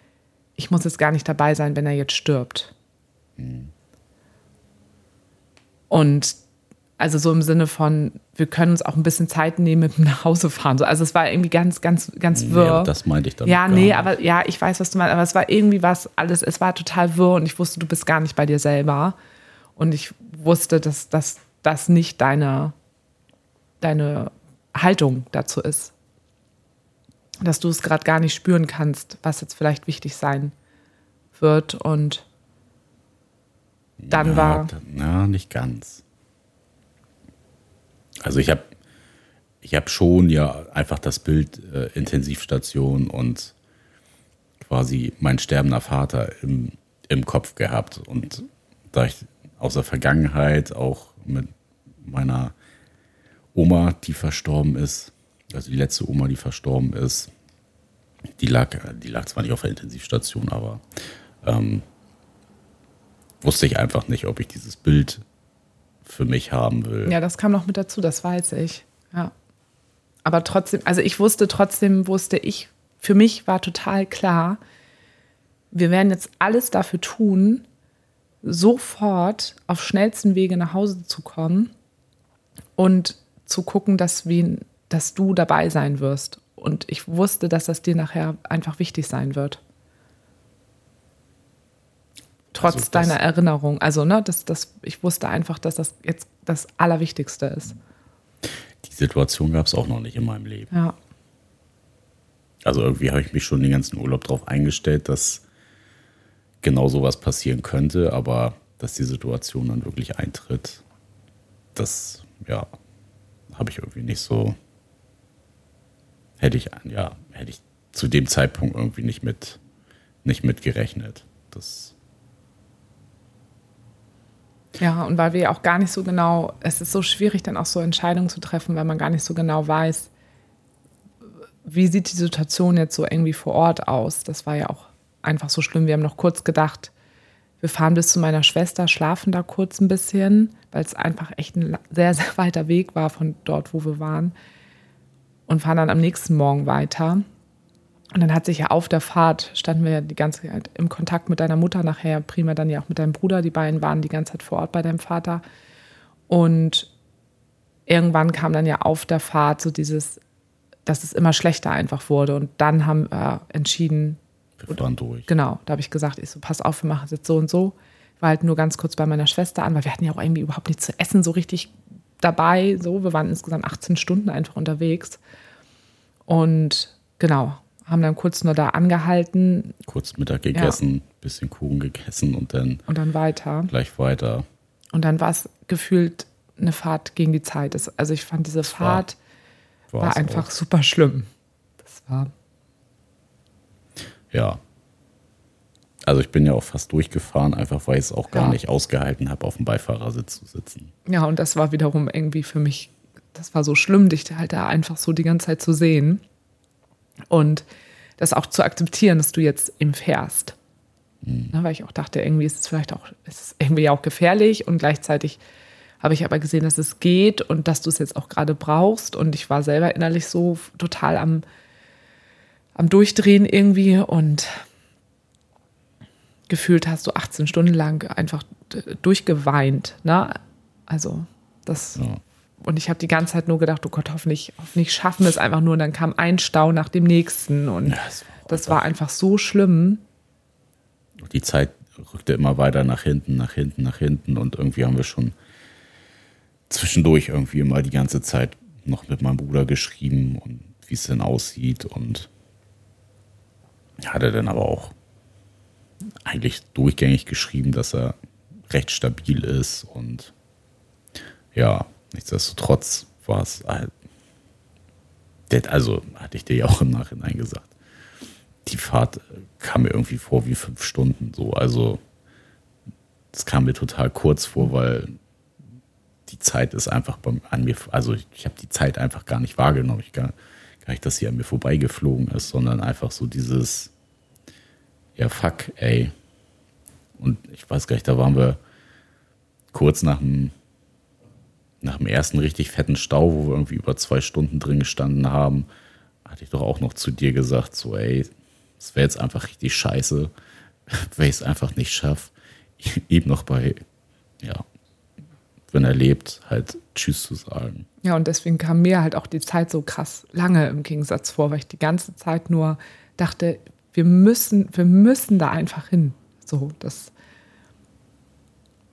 Ich muss jetzt gar nicht dabei sein, wenn er jetzt stirbt. Und also so im Sinne von, wir können uns auch ein bisschen Zeit nehmen mit dem nach Hause fahren. So, also es war irgendwie ganz, ganz, ganz wirr. ja, das meinte ich dann. Ja, nee, aber ja, ich weiß, was du meinst, aber es war irgendwie was alles, es war total wirr und ich wusste, du bist gar nicht bei dir selber. Und ich wusste, dass dass das nicht deine, deine Haltung dazu ist. Dass du es gerade gar nicht spüren kannst, was jetzt vielleicht wichtig sein wird. Und dann ja, war. Na, nicht ganz. Also ich habe ich hab schon ja einfach das Bild äh, Intensivstation und quasi mein sterbender Vater im, im Kopf gehabt. Und da ich aus der Vergangenheit auch mit meiner Oma, die verstorben ist, also die letzte Oma, die verstorben ist, die lag, die lag zwar nicht auf der Intensivstation, aber ähm, wusste ich einfach nicht, ob ich dieses Bild für mich haben will. Ja, das kam noch mit dazu, das weiß ich. Ja. Aber trotzdem, also ich wusste trotzdem, wusste ich, für mich war total klar, wir werden jetzt alles dafür tun, sofort auf schnellsten Wege nach Hause zu kommen und zu gucken, dass, wir, dass du dabei sein wirst. Und ich wusste, dass das dir nachher einfach wichtig sein wird. Trotz Also deiner Erinnerung. Also, ne, das, das, ich wusste einfach, dass das jetzt das Allerwichtigste ist. Die Situation gab es auch noch nicht in meinem Leben. Ja. Also irgendwie habe ich mich schon den ganzen Urlaub darauf eingestellt, dass genau sowas passieren könnte, aber dass die Situation dann wirklich eintritt, das, ja, habe ich irgendwie nicht so, hätte ich, ja, hätte ich zu dem Zeitpunkt irgendwie nicht mit, nicht mit gerechnet. Das, Ja, und weil wir auch gar nicht so genau, es ist so schwierig, dann auch so Entscheidungen zu treffen, weil man gar nicht so genau weiß, wie sieht die Situation jetzt so irgendwie vor Ort aus. Das war ja auch einfach so schlimm. Wir haben noch kurz gedacht, wir fahren bis zu meiner Schwester, schlafen da kurz ein bisschen, weil es einfach echt ein sehr, sehr weiter Weg war von dort, wo wir waren. Und fahren dann am nächsten Morgen weiter. Und dann hat sich ja auf der Fahrt, standen wir ja die ganze Zeit im Kontakt mit deiner Mutter, nachher prima dann ja auch mit deinem Bruder. Die beiden waren die ganze Zeit vor Ort bei deinem Vater. Und irgendwann kam dann ja auf der Fahrt so dieses, dass es immer schlechter einfach wurde. Und dann haben wir entschieden, wir fahren durch. genau, da habe ich gesagt, ich so, pass auf, wir machen es jetzt so und so. War halt nur ganz kurz bei meiner Schwester an, weil wir hatten ja auch irgendwie überhaupt nichts zu essen so richtig dabei. So, wir waren insgesamt 18 Stunden einfach unterwegs. Und genau, haben dann kurz nur da angehalten Kurz Mittag gegessen, bisschen Kuchen gegessen und dann und dann weiter. gleich weiter. Und dann war es gefühlt eine Fahrt gegen die Zeit. Das, also ich fand diese Fahrt war, War's einfach auch. super schlimm. Das war Ja. Also ich bin ja auch fast durchgefahren, einfach weil ich es auch gar Ja. nicht ausgehalten habe, auf dem Beifahrersitz zu sitzen. Ja, und das war wiederum irgendwie für mich, das war so schlimm, dich halt da einfach so die ganze Zeit zu sehen. Und das auch zu akzeptieren, dass du jetzt eben fährst. Ne, weil ich auch dachte, irgendwie ist es vielleicht auch, ist es irgendwie auch gefährlich und gleichzeitig habe ich aber gesehen, dass es geht und dass du es jetzt auch gerade brauchst. Und ich war selber innerlich so total am, am Durchdrehen irgendwie und gefühlt hast du 18 Stunden lang einfach d- durchgeweint. Ne? Also das Ja. und ich habe die ganze Zeit nur gedacht, oh Gott, hoffentlich, hoffentlich schaffen wir es einfach nur. Und dann kam ein Stau nach dem nächsten und Ja, es war das war einfach so schlimm. Die Zeit rückte immer weiter nach hinten, nach hinten, nach hinten und irgendwie haben wir schon zwischendurch irgendwie immer die ganze Zeit noch mit meinem Bruder geschrieben und wie es denn aussieht und hat er dann aber auch eigentlich durchgängig geschrieben, dass er recht stabil ist und ja, nichtsdestotrotz war es halt, also hatte ich dir ja auch im Nachhinein gesagt, die Fahrt kam mir irgendwie vor wie fünf Stunden so, also es kam mir total kurz vor, weil die Zeit ist einfach bei, an mir, also ich, ich habe die Zeit einfach gar nicht wahrgenommen. Ich gar, gar nicht, dass sie an mir vorbeigeflogen ist, sondern einfach so dieses, ja fuck, ey. Und ich weiß gar nicht, da waren wir kurz nach dem, nach dem ersten richtig fetten Stau, wo wir irgendwie über zwei Stunden drin gestanden haben, hatte ich doch auch noch zu dir gesagt, so ey, es wäre jetzt einfach richtig scheiße, wenn ich es einfach nicht schaffe, eben noch bei, ja, wenn er lebt, halt Tschüss zu sagen. Ja, und deswegen kam mir halt auch die Zeit so krass lange im Gegensatz vor, weil ich die ganze Zeit nur dachte, wir müssen, wir müssen da einfach hin. So, das.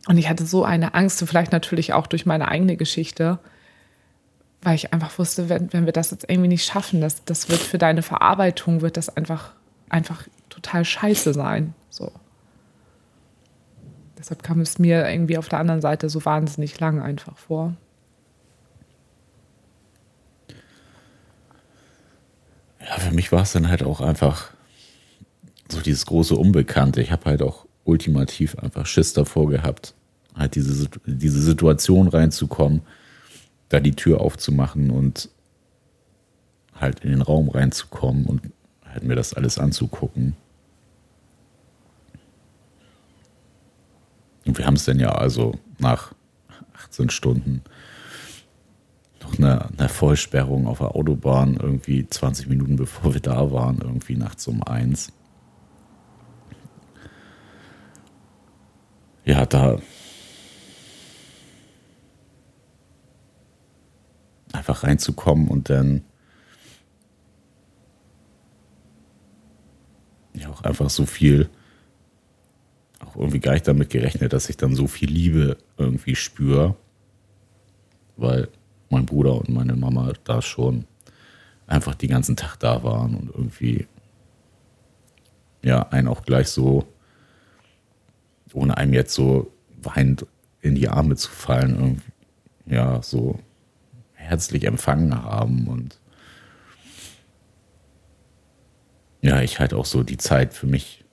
Und ich hatte so eine Angst, vielleicht natürlich auch durch meine eigene Geschichte, weil ich einfach wusste, wenn, wenn wir das jetzt irgendwie nicht schaffen, das, das wird für deine Verarbeitung, wird das einfach, einfach total scheiße sein. So. Deshalb kam es mir irgendwie auf der anderen Seite so wahnsinnig lang einfach vor. Ja, für mich war es dann halt auch einfach so dieses große Unbekannte. Ich habe halt auch ultimativ einfach Schiss davor gehabt, halt diese, diese Situation reinzukommen, da die Tür aufzumachen und halt in den Raum reinzukommen und halt mir das alles anzugucken. Und wir haben es dann ja also nach 18 Stunden noch eine, eine, Vollsperrung auf der Autobahn, irgendwie 20 Minuten bevor wir da waren, irgendwie nachts um eins. Ja, da. Einfach reinzukommen und dann ja auch einfach so viel auch irgendwie gar nicht damit gerechnet, dass ich dann so viel Liebe irgendwie spüre, weil mein Bruder und meine Mama da schon einfach den ganzen Tag da waren und irgendwie ja einen auch gleich so, ohne einem jetzt so weinend in die Arme zu fallen, irgendwie, ja, so herzlich empfangen haben und ja, ich halt auch so die Zeit für mich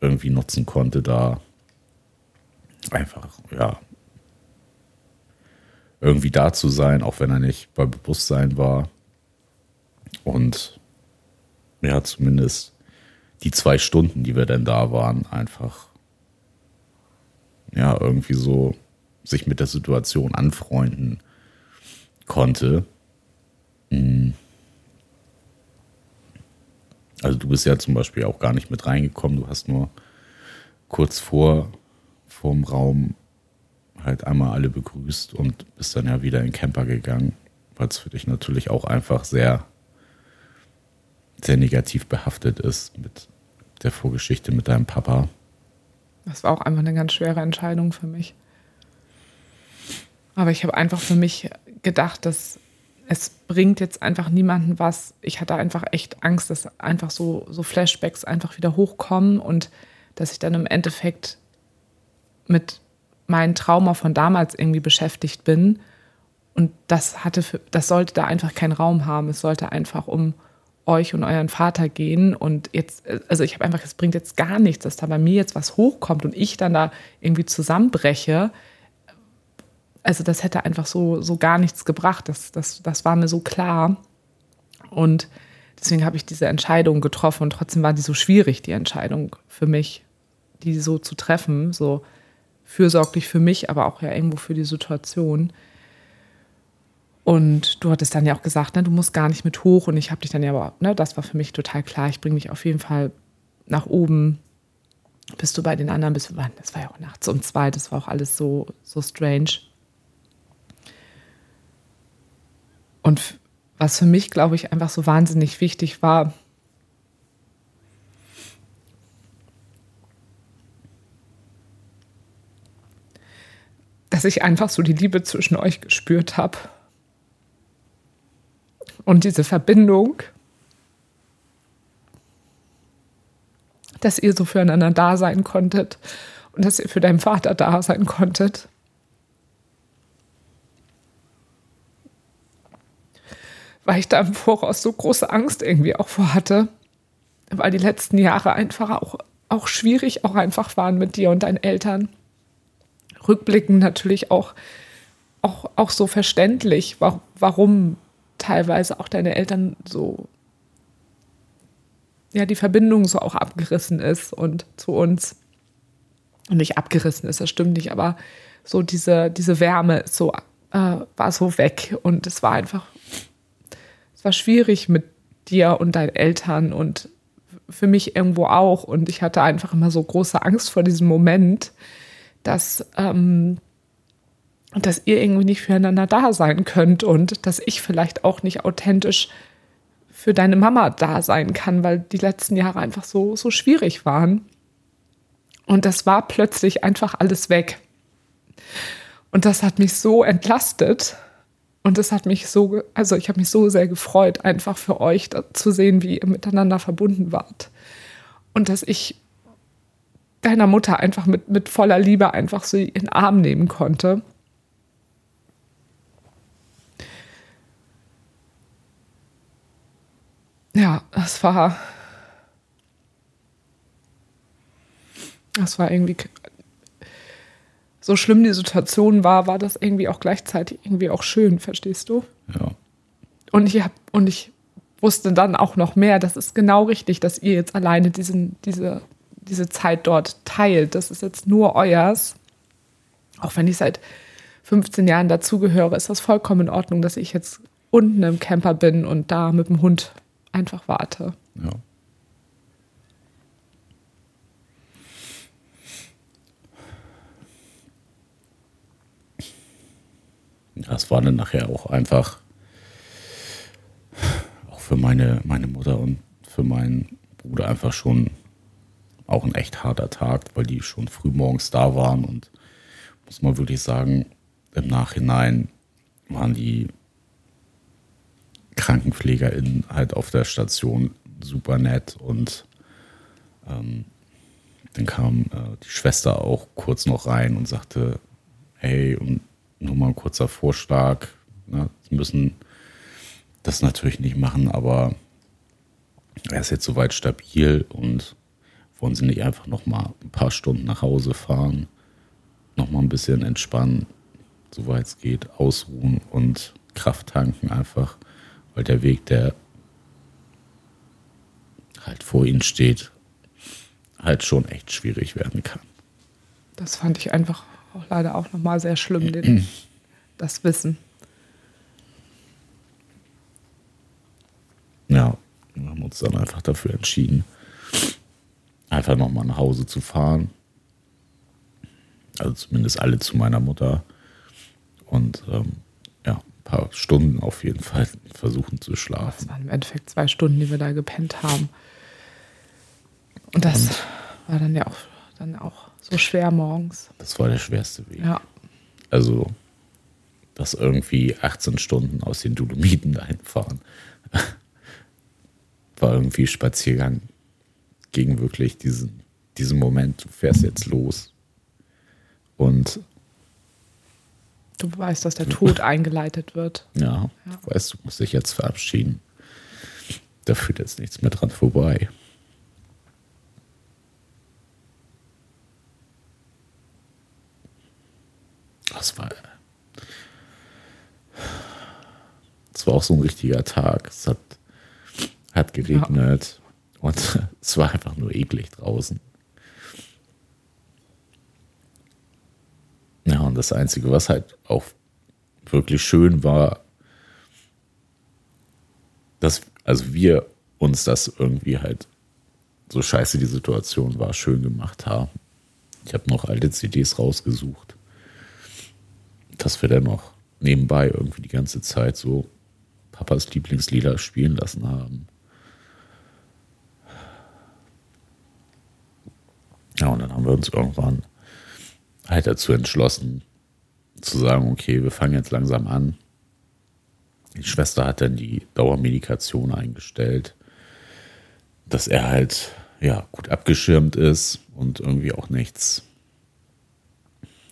irgendwie nutzen konnte, da einfach, ja, irgendwie da zu sein, auch wenn er nicht bei Bewusstsein war. Und ja, zumindest die zwei Stunden, die wir denn da waren, einfach ja, irgendwie so sich mit der Situation anfreunden konnte. Mhm. Also du bist ja zum Beispiel auch gar nicht mit reingekommen. Du hast nur kurz vor vorm Raum halt einmal alle begrüßt und bist dann ja wieder in den Camper gegangen, weil es für dich natürlich auch einfach sehr, sehr negativ behaftet ist mit der Vorgeschichte mit deinem Papa. Das war auch einfach eine ganz schwere Entscheidung für mich. Aber ich habe einfach für mich gedacht, dass es bringt jetzt einfach niemanden was. Ich hatte einfach echt Angst, dass einfach so, so Flashbacks einfach wieder hochkommen und dass ich dann im Endeffekt mit meinem Trauma von damals irgendwie beschäftigt bin. Und das hatte, für, das sollte da einfach keinen Raum haben. Es sollte einfach um euch und euren Vater gehen. Und jetzt, also ich habe einfach, es bringt jetzt gar nichts, dass da bei mir jetzt was hochkommt und ich dann da irgendwie zusammenbreche also das hätte einfach so, so gar nichts gebracht. Das, das, das war mir so klar. Und deswegen habe ich diese Entscheidung getroffen und trotzdem war die so schwierig, die Entscheidung für mich, die so zu treffen, so fürsorglich für mich, aber auch ja irgendwo für die Situation. Und du hattest dann ja auch gesagt, ne, du musst gar nicht mit hoch. Und ich habe dich dann ja aber, ne, das war für mich total klar. Ich bringe dich auf jeden Fall nach oben, bis du bei den anderen bist. Das war ja auch nachts um zwei, das war auch alles so, so strange. Und was für mich, glaube ich, einfach so wahnsinnig wichtig war, dass ich einfach so die Liebe zwischen euch gespürt habe. Und diese Verbindung, dass ihr so füreinander da sein konntet und dass ihr für deinen Vater da sein konntet. Weil ich da im Voraus so große Angst irgendwie auch vor hatte, weil die letzten Jahre einfach auch, auch schwierig auch einfach waren mit dir und deinen Eltern. Rückblickend natürlich auch, auch, auch so verständlich, warum teilweise auch deine Eltern so ja die Verbindung so auch abgerissen ist und zu uns. Und nicht abgerissen ist, das stimmt nicht, aber so diese, diese Wärme so, äh, war so weg und es war einfach, es war schwierig mit dir und deinen Eltern und für mich irgendwo auch. Und ich hatte einfach immer so große Angst vor diesem Moment, dass, ähm, dass ihr irgendwie nicht füreinander da sein könnt und dass ich vielleicht auch nicht authentisch für deine Mama da sein kann, weil die letzten Jahre einfach so, so schwierig waren. Und das war plötzlich einfach alles weg. Und das hat mich so entlastet. Und das hat mich so, also ich habe mich so sehr gefreut, einfach für euch zu sehen, wie ihr miteinander verbunden wart. Und dass ich deiner Mutter einfach mit, mit voller Liebe einfach so in den Arm nehmen konnte. Ja, es war. Das war irgendwie. So schlimm die Situation war, war das irgendwie auch gleichzeitig irgendwie auch schön, verstehst du? Ja. Und ich hab, und ich wusste dann auch noch mehr, das ist genau richtig, dass ihr jetzt alleine diesen, diese, diese Zeit dort teilt. Das ist jetzt nur euers. Auch wenn ich seit 15 Jahren dazugehöre, ist das vollkommen in Ordnung, dass ich jetzt unten im Camper bin und da mit dem Hund einfach warte. Ja. Das war dann nachher auch einfach auch für meine, meine Mutter und für meinen Bruder einfach schon auch ein echt harter Tag, weil die schon früh morgens da waren und muss man wirklich sagen, im Nachhinein waren die KrankenpflegerInnen halt auf der Station super nett und ähm, dann kam äh, die Schwester auch kurz noch rein und sagte, hey, und nur mal ein kurzer Vorschlag, ne? Sie müssen das natürlich nicht machen, aber er ist jetzt soweit stabil und wollen Sie nicht einfach noch mal ein paar Stunden nach Hause fahren, noch mal ein bisschen entspannen, soweit es geht, ausruhen und Kraft tanken einfach weil der Weg, der halt vor ihnen steht, halt schon echt schwierig werden kann. Das fand ich einfach auch leider auch nochmal sehr schlimm, den, das Wissen. Ja, wir haben uns dann einfach dafür entschieden, einfach nochmal nach Hause zu fahren. Also zumindest alle zu meiner Mutter. Und ähm, paar Stunden auf jeden Fall versuchen zu schlafen. Das waren im Endeffekt zwei Stunden, die wir da gepennt haben. Und das Und war dann ja auch, dann auch so schwer morgens. Das war der schwerste Weg. Ja. Also, das irgendwie 18 Stunden aus den Dolomiten dahin fahren, war irgendwie Spaziergang gegen wirklich diesen, diesen Moment, du fährst jetzt los. Und Du weißt, dass der Tod eingeleitet wird. Ja, ja, du weißt, du musst dich jetzt verabschieden. Da führt jetzt nichts mehr dran vorbei. Das war. Es war auch so ein richtiger Tag. Es hat, hat geregnet ja. und es war einfach nur eklig draußen. Ja, und das Einzige, was halt auch wirklich schön war, dass, also wir uns das irgendwie halt, so scheiße die Situation war, schön gemacht haben. Ich habe noch alte CDs rausgesucht, dass wir dann noch nebenbei irgendwie die ganze Zeit so Papas Lieblingslieder spielen lassen haben. Ja, und dann haben wir uns irgendwann halt dazu entschlossen, zu sagen, okay, wir fangen jetzt langsam an, die Schwester hat dann die Dauermedikation eingestellt, dass er halt ja gut abgeschirmt ist und irgendwie auch nichts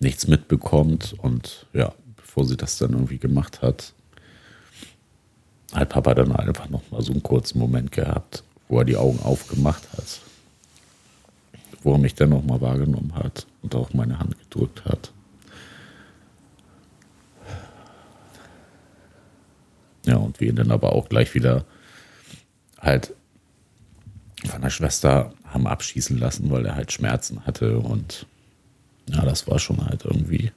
nichts mitbekommt. Und ja, bevor sie das dann irgendwie gemacht hat, hat Papa dann einfach noch mal so einen kurzen Moment gehabt, wo er die Augen aufgemacht hat, wo er mich dann noch mal wahrgenommen hat und auch meine Hand gedrückt hat. Ja, und wir ihn dann aber auch gleich wieder halt von der Schwester haben abschießen lassen, weil er halt Schmerzen hatte und ja, das war schon halt irgendwie.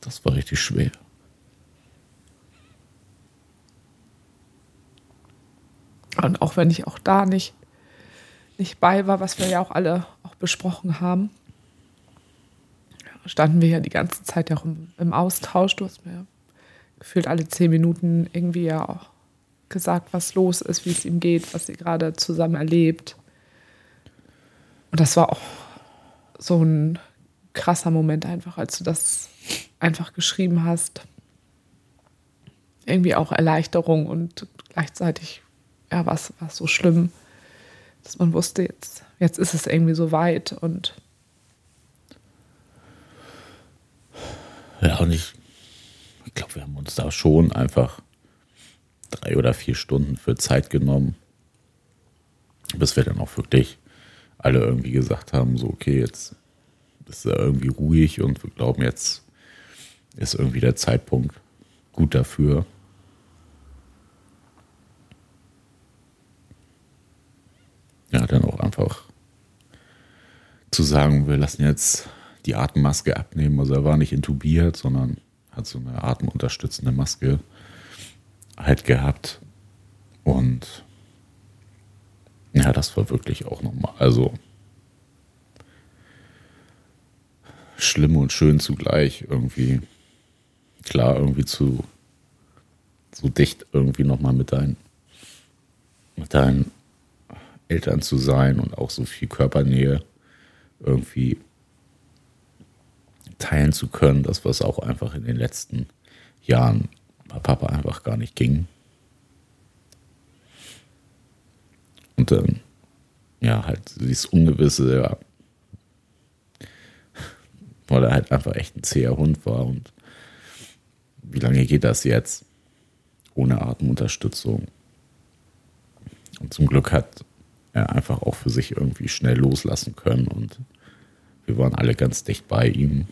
Das war richtig schwer. Und auch wenn ich auch da nicht, nicht bei war, was wir ja auch alle auch besprochen haben, standen wir ja die ganze Zeit ja auch im, im Austausch. Du hast mir gefühlt alle zehn Minuten irgendwie ja auch gesagt, was los ist, wie es ihm geht, was sie gerade zusammen erlebt. Und das war auch so ein krasser Moment einfach, als du das einfach geschrieben hast. Irgendwie auch Erleichterung und gleichzeitig ja, war so schlimm, dass man wusste, jetzt, jetzt ist es irgendwie so weit und ja, und ich, ich glaube, wir haben uns da schon einfach drei oder vier Stunden für Zeit genommen, bis wir dann auch wirklich alle irgendwie gesagt haben, so okay, jetzt ist er irgendwie ruhig und wir glauben, jetzt ist irgendwie der Zeitpunkt gut dafür. Ja, dann auch einfach zu sagen, wir lassen jetzt die Atemmaske abnehmen. Also er war nicht intubiert, sondern hat so eine atemunterstützende Maske halt gehabt. Und ja, das war wirklich auch nochmal, also schlimm und schön zugleich irgendwie. Klar, irgendwie zu so dicht irgendwie nochmal mit deinen, mit deinen Eltern zu sein und auch so viel Körpernähe irgendwie teilen zu können, das was auch einfach in den letzten Jahren bei Papa einfach gar nicht ging. Und dann, ja, halt dieses Ungewisse, ja, weil er halt einfach echt ein zäher Hund war. Und wie lange geht das jetzt? Ohne Atemunterstützung. Und zum Glück hat einfach auch für sich irgendwie schnell loslassen können und wir waren alle ganz dicht bei ihm.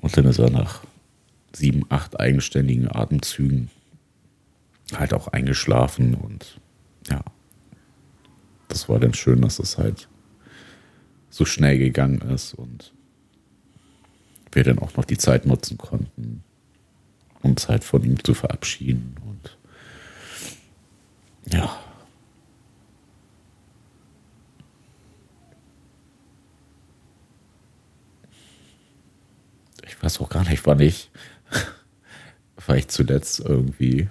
Und dann ist er nach sieben, acht eigenständigen Atemzügen halt auch eingeschlafen und ja, das war dann schön, dass es halt so schnell gegangen ist und wir dann auch noch die Zeit nutzen konnten, uns halt von ihm zu verabschieden und ja, ich weiß auch gar nicht, wann ich, war ich zuletzt irgendwie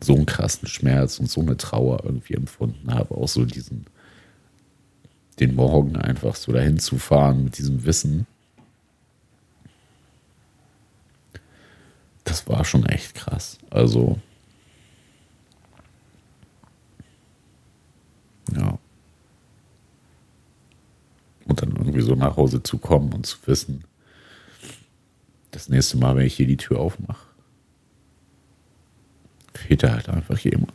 so einen krassen Schmerz und so eine Trauer irgendwie empfunden habe. Auch so diesen, den Morgen einfach so dahin zu fahren mit diesem Wissen. Das war schon echt krass. Also, ja und dann irgendwie so nach Hause zu kommen und zu wissen, das nächste Mal, wenn ich hier die Tür aufmache, fehlt da halt einfach jemand.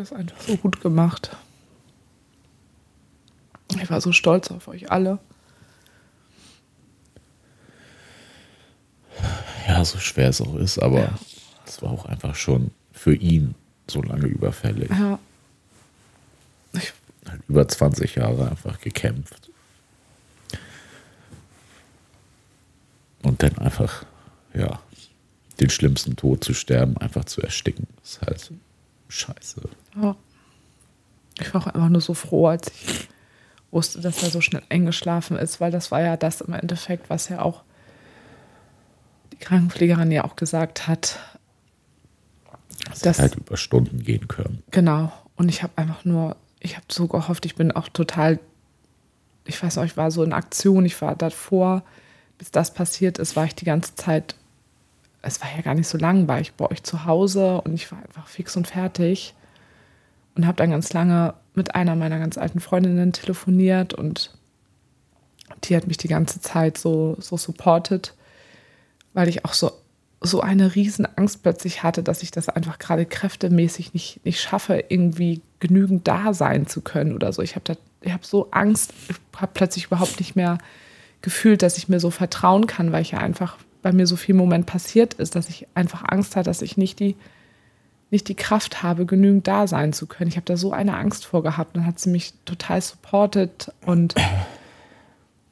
Das einfach so gut gemacht. Ich war so stolz auf euch alle. Ja, so schwer es auch ist, aber es ja. war auch einfach schon für ihn so lange überfällig. Ja. Ich halt über 20 Jahre einfach gekämpft. Und dann einfach, ja, den schlimmsten Tod zu sterben, einfach zu ersticken, ist halt scheiße. Ja. Ich war auch einfach nur so froh, als ich wusste, dass er so schnell eingeschlafen ist, weil das war ja das im Endeffekt, was ja auch die Krankenpflegerin ja auch gesagt hat. Das dass halt über Stunden gehen können. Genau. Und ich habe einfach nur, ich habe so gehofft, ich bin auch total, ich weiß auch, ich war so in Aktion, ich war davor, bis das passiert ist, war ich die ganze Zeit, es war ja gar nicht so lang, war ich bei euch zu Hause und ich war einfach fix und fertig und habe dann ganz lange mit einer meiner ganz alten Freundinnen telefoniert und die hat mich die ganze Zeit so, so supportet, weil ich auch so, so eine riesen Angst plötzlich hatte, dass ich das einfach gerade kräftemäßig nicht, nicht schaffe, irgendwie genügend da sein zu können oder so. Ich habe hab so Angst, ich habe plötzlich überhaupt nicht mehr gefühlt, dass ich mir so vertrauen kann, weil ich ja einfach bei mir so viel Moment passiert ist, dass ich einfach Angst hatte, dass ich nicht die nicht die Kraft habe, genügend da sein zu können. Ich habe da so eine Angst vor gehabt. Dann hat sie mich total supportet und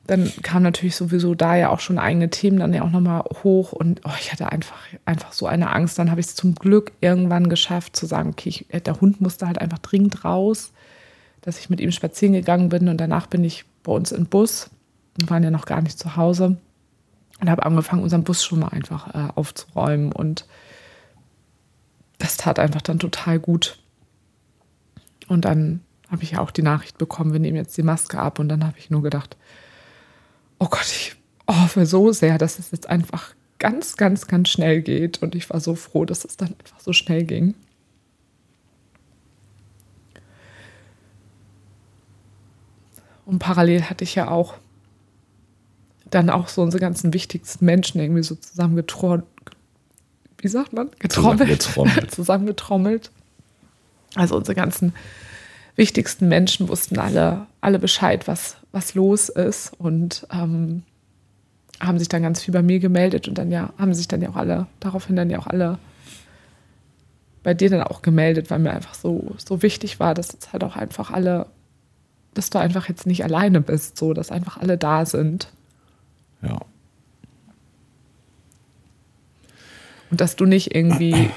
dann kam natürlich sowieso da ja auch schon eigene Themen dann ja auch nochmal hoch und oh, ich hatte einfach, einfach so eine Angst. Dann habe ich es zum Glück irgendwann geschafft zu sagen, okay, ich, äh, der Hund musste halt einfach dringend raus, dass ich mit ihm spazieren gegangen bin und danach bin ich bei uns im Bus. Wir waren ja noch gar nicht zu Hause und habe angefangen, unseren Bus schon mal einfach äh, aufzuräumen und das tat einfach dann total gut. Und dann habe ich ja auch die Nachricht bekommen, wir nehmen jetzt die Maske ab. Und dann habe ich nur gedacht, oh Gott, ich hoffe so sehr, dass es jetzt einfach ganz, ganz, ganz schnell geht. Und ich war so froh, dass es dann einfach so schnell ging. Und parallel hatte ich ja auch dann auch so unsere ganzen wichtigsten Menschen irgendwie so zusammengetrommelt wie sagt man? Getrommelt. Zusammengetrommelt. Zusammengetrommelt. Also unsere ganzen wichtigsten Menschen wussten alle, alle Bescheid, was, was los ist und ähm, haben sich dann ganz viel bei mir gemeldet und dann ja, haben sich dann ja auch alle, daraufhin dann ja auch alle bei dir dann auch gemeldet, weil mir einfach so, so wichtig war, dass jetzt halt auch einfach alle, dass du einfach jetzt nicht alleine bist, so, dass einfach alle da sind. Ja. Und dass du nicht irgendwie,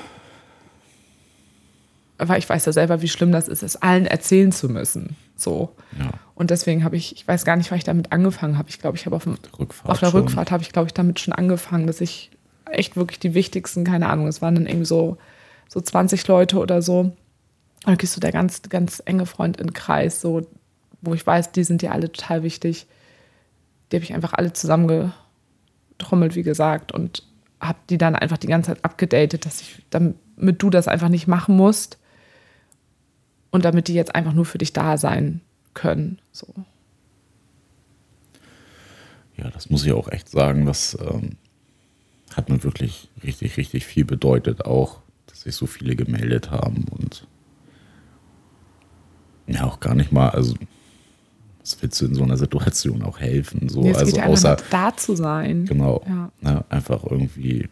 weil ich weiß ja selber, wie schlimm das ist, es allen erzählen zu müssen. So. Ja. Und deswegen habe ich, ich weiß gar nicht, wann ich damit angefangen habe. Ich glaube, ich habe auf, auf, der Rückfahrt habe ich, glaube ich, damit schon angefangen, dass ich echt wirklich die wichtigsten, keine Ahnung, es waren dann irgendwie so, so 20 Leute oder so. Und dann gehst du der ganz, ganz enge Freund in Kreis, so, wo ich weiß, die sind dir alle total wichtig. Die habe ich einfach alle zusammengetrommelt, wie gesagt. Und habe die dann einfach die ganze Zeit abgedatet, dass ich, damit du das einfach nicht machen musst und damit die jetzt einfach nur für dich da sein können. So. Ja, das muss ich auch echt sagen. Das ähm, hat mir wirklich richtig, richtig viel bedeutet, auch, dass sich so viele gemeldet haben und ja, auch gar nicht mal, also was willst du in so einer Situation auch helfen? So, Jetzt also außer da zu sein. Genau. Ja. Ne, einfach irgendwie,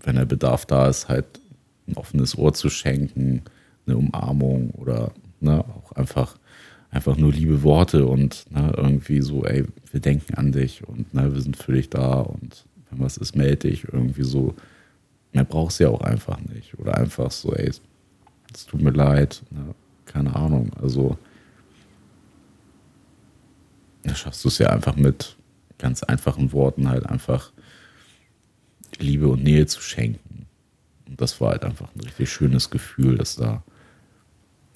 wenn der Bedarf da ist, halt ein offenes Ohr zu schenken, eine Umarmung oder ne, auch einfach, einfach nur liebe Worte und ne, irgendwie so, ey, wir denken an dich und ne, wir sind für dich da und wenn was ist, melde dich irgendwie so. Mehr brauchst du ja auch einfach nicht. Oder einfach so, ey, es tut mir leid, ne, keine Ahnung. Also da schaffst du es ja einfach mit ganz einfachen Worten halt einfach Liebe und Nähe zu schenken. Und das war halt einfach ein richtig schönes Gefühl, dass da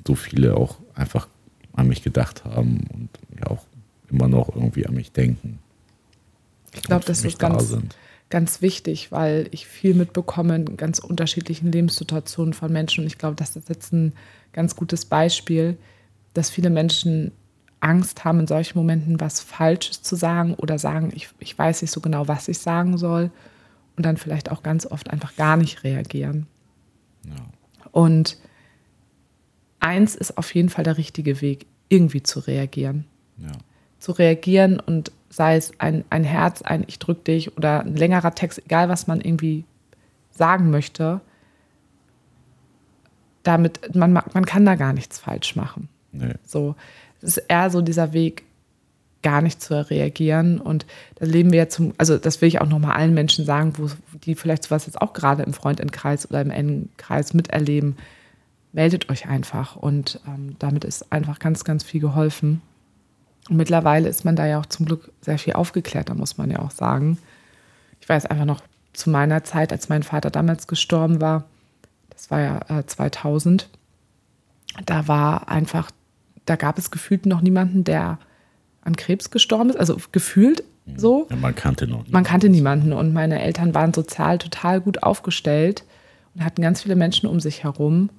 so viele auch einfach an mich gedacht haben und ja auch immer noch irgendwie an mich denken. Ich glaube, das ist ganz, ganz wichtig, weil ich viel mitbekomme in ganz unterschiedlichen Lebenssituationen von Menschen. Und ich glaube, das ist jetzt ein ganz gutes Beispiel, dass viele Menschen Angst haben, in solchen Momenten was Falsches zu sagen oder sagen, ich, ich weiß nicht so genau, was ich sagen soll und dann vielleicht auch ganz oft einfach gar nicht reagieren. Ja. Und eins ist auf jeden Fall der richtige Weg, irgendwie zu reagieren. Ja. Zu reagieren und sei es ein, ein Herz, ein Ich drück dich oder ein längerer Text, egal was man irgendwie sagen möchte, damit, man, man kann da gar nichts falsch machen. Nee. So, es ist eher so dieser Weg, gar nicht zu reagieren. Und da leben wir ja zum, also das will ich auch nochmal allen Menschen sagen, wo die vielleicht sowas jetzt auch gerade im Freundinnenkreis oder im engen Kreis miterleben. Meldet euch einfach und ähm, damit ist einfach ganz, ganz viel geholfen. Und mittlerweile ist man da ja auch zum Glück sehr viel aufgeklärter, muss man ja auch sagen. Ich weiß einfach noch zu meiner Zeit, als mein Vater damals gestorben war, das war ja äh, 2000, da war einfach, da gab es gefühlt noch niemanden, der an Krebs gestorben ist, also gefühlt hm. so. Ja, man kannte noch niemanden. Man kannte niemanden und meine Eltern waren sozial total gut aufgestellt und hatten ganz viele Menschen um sich herum.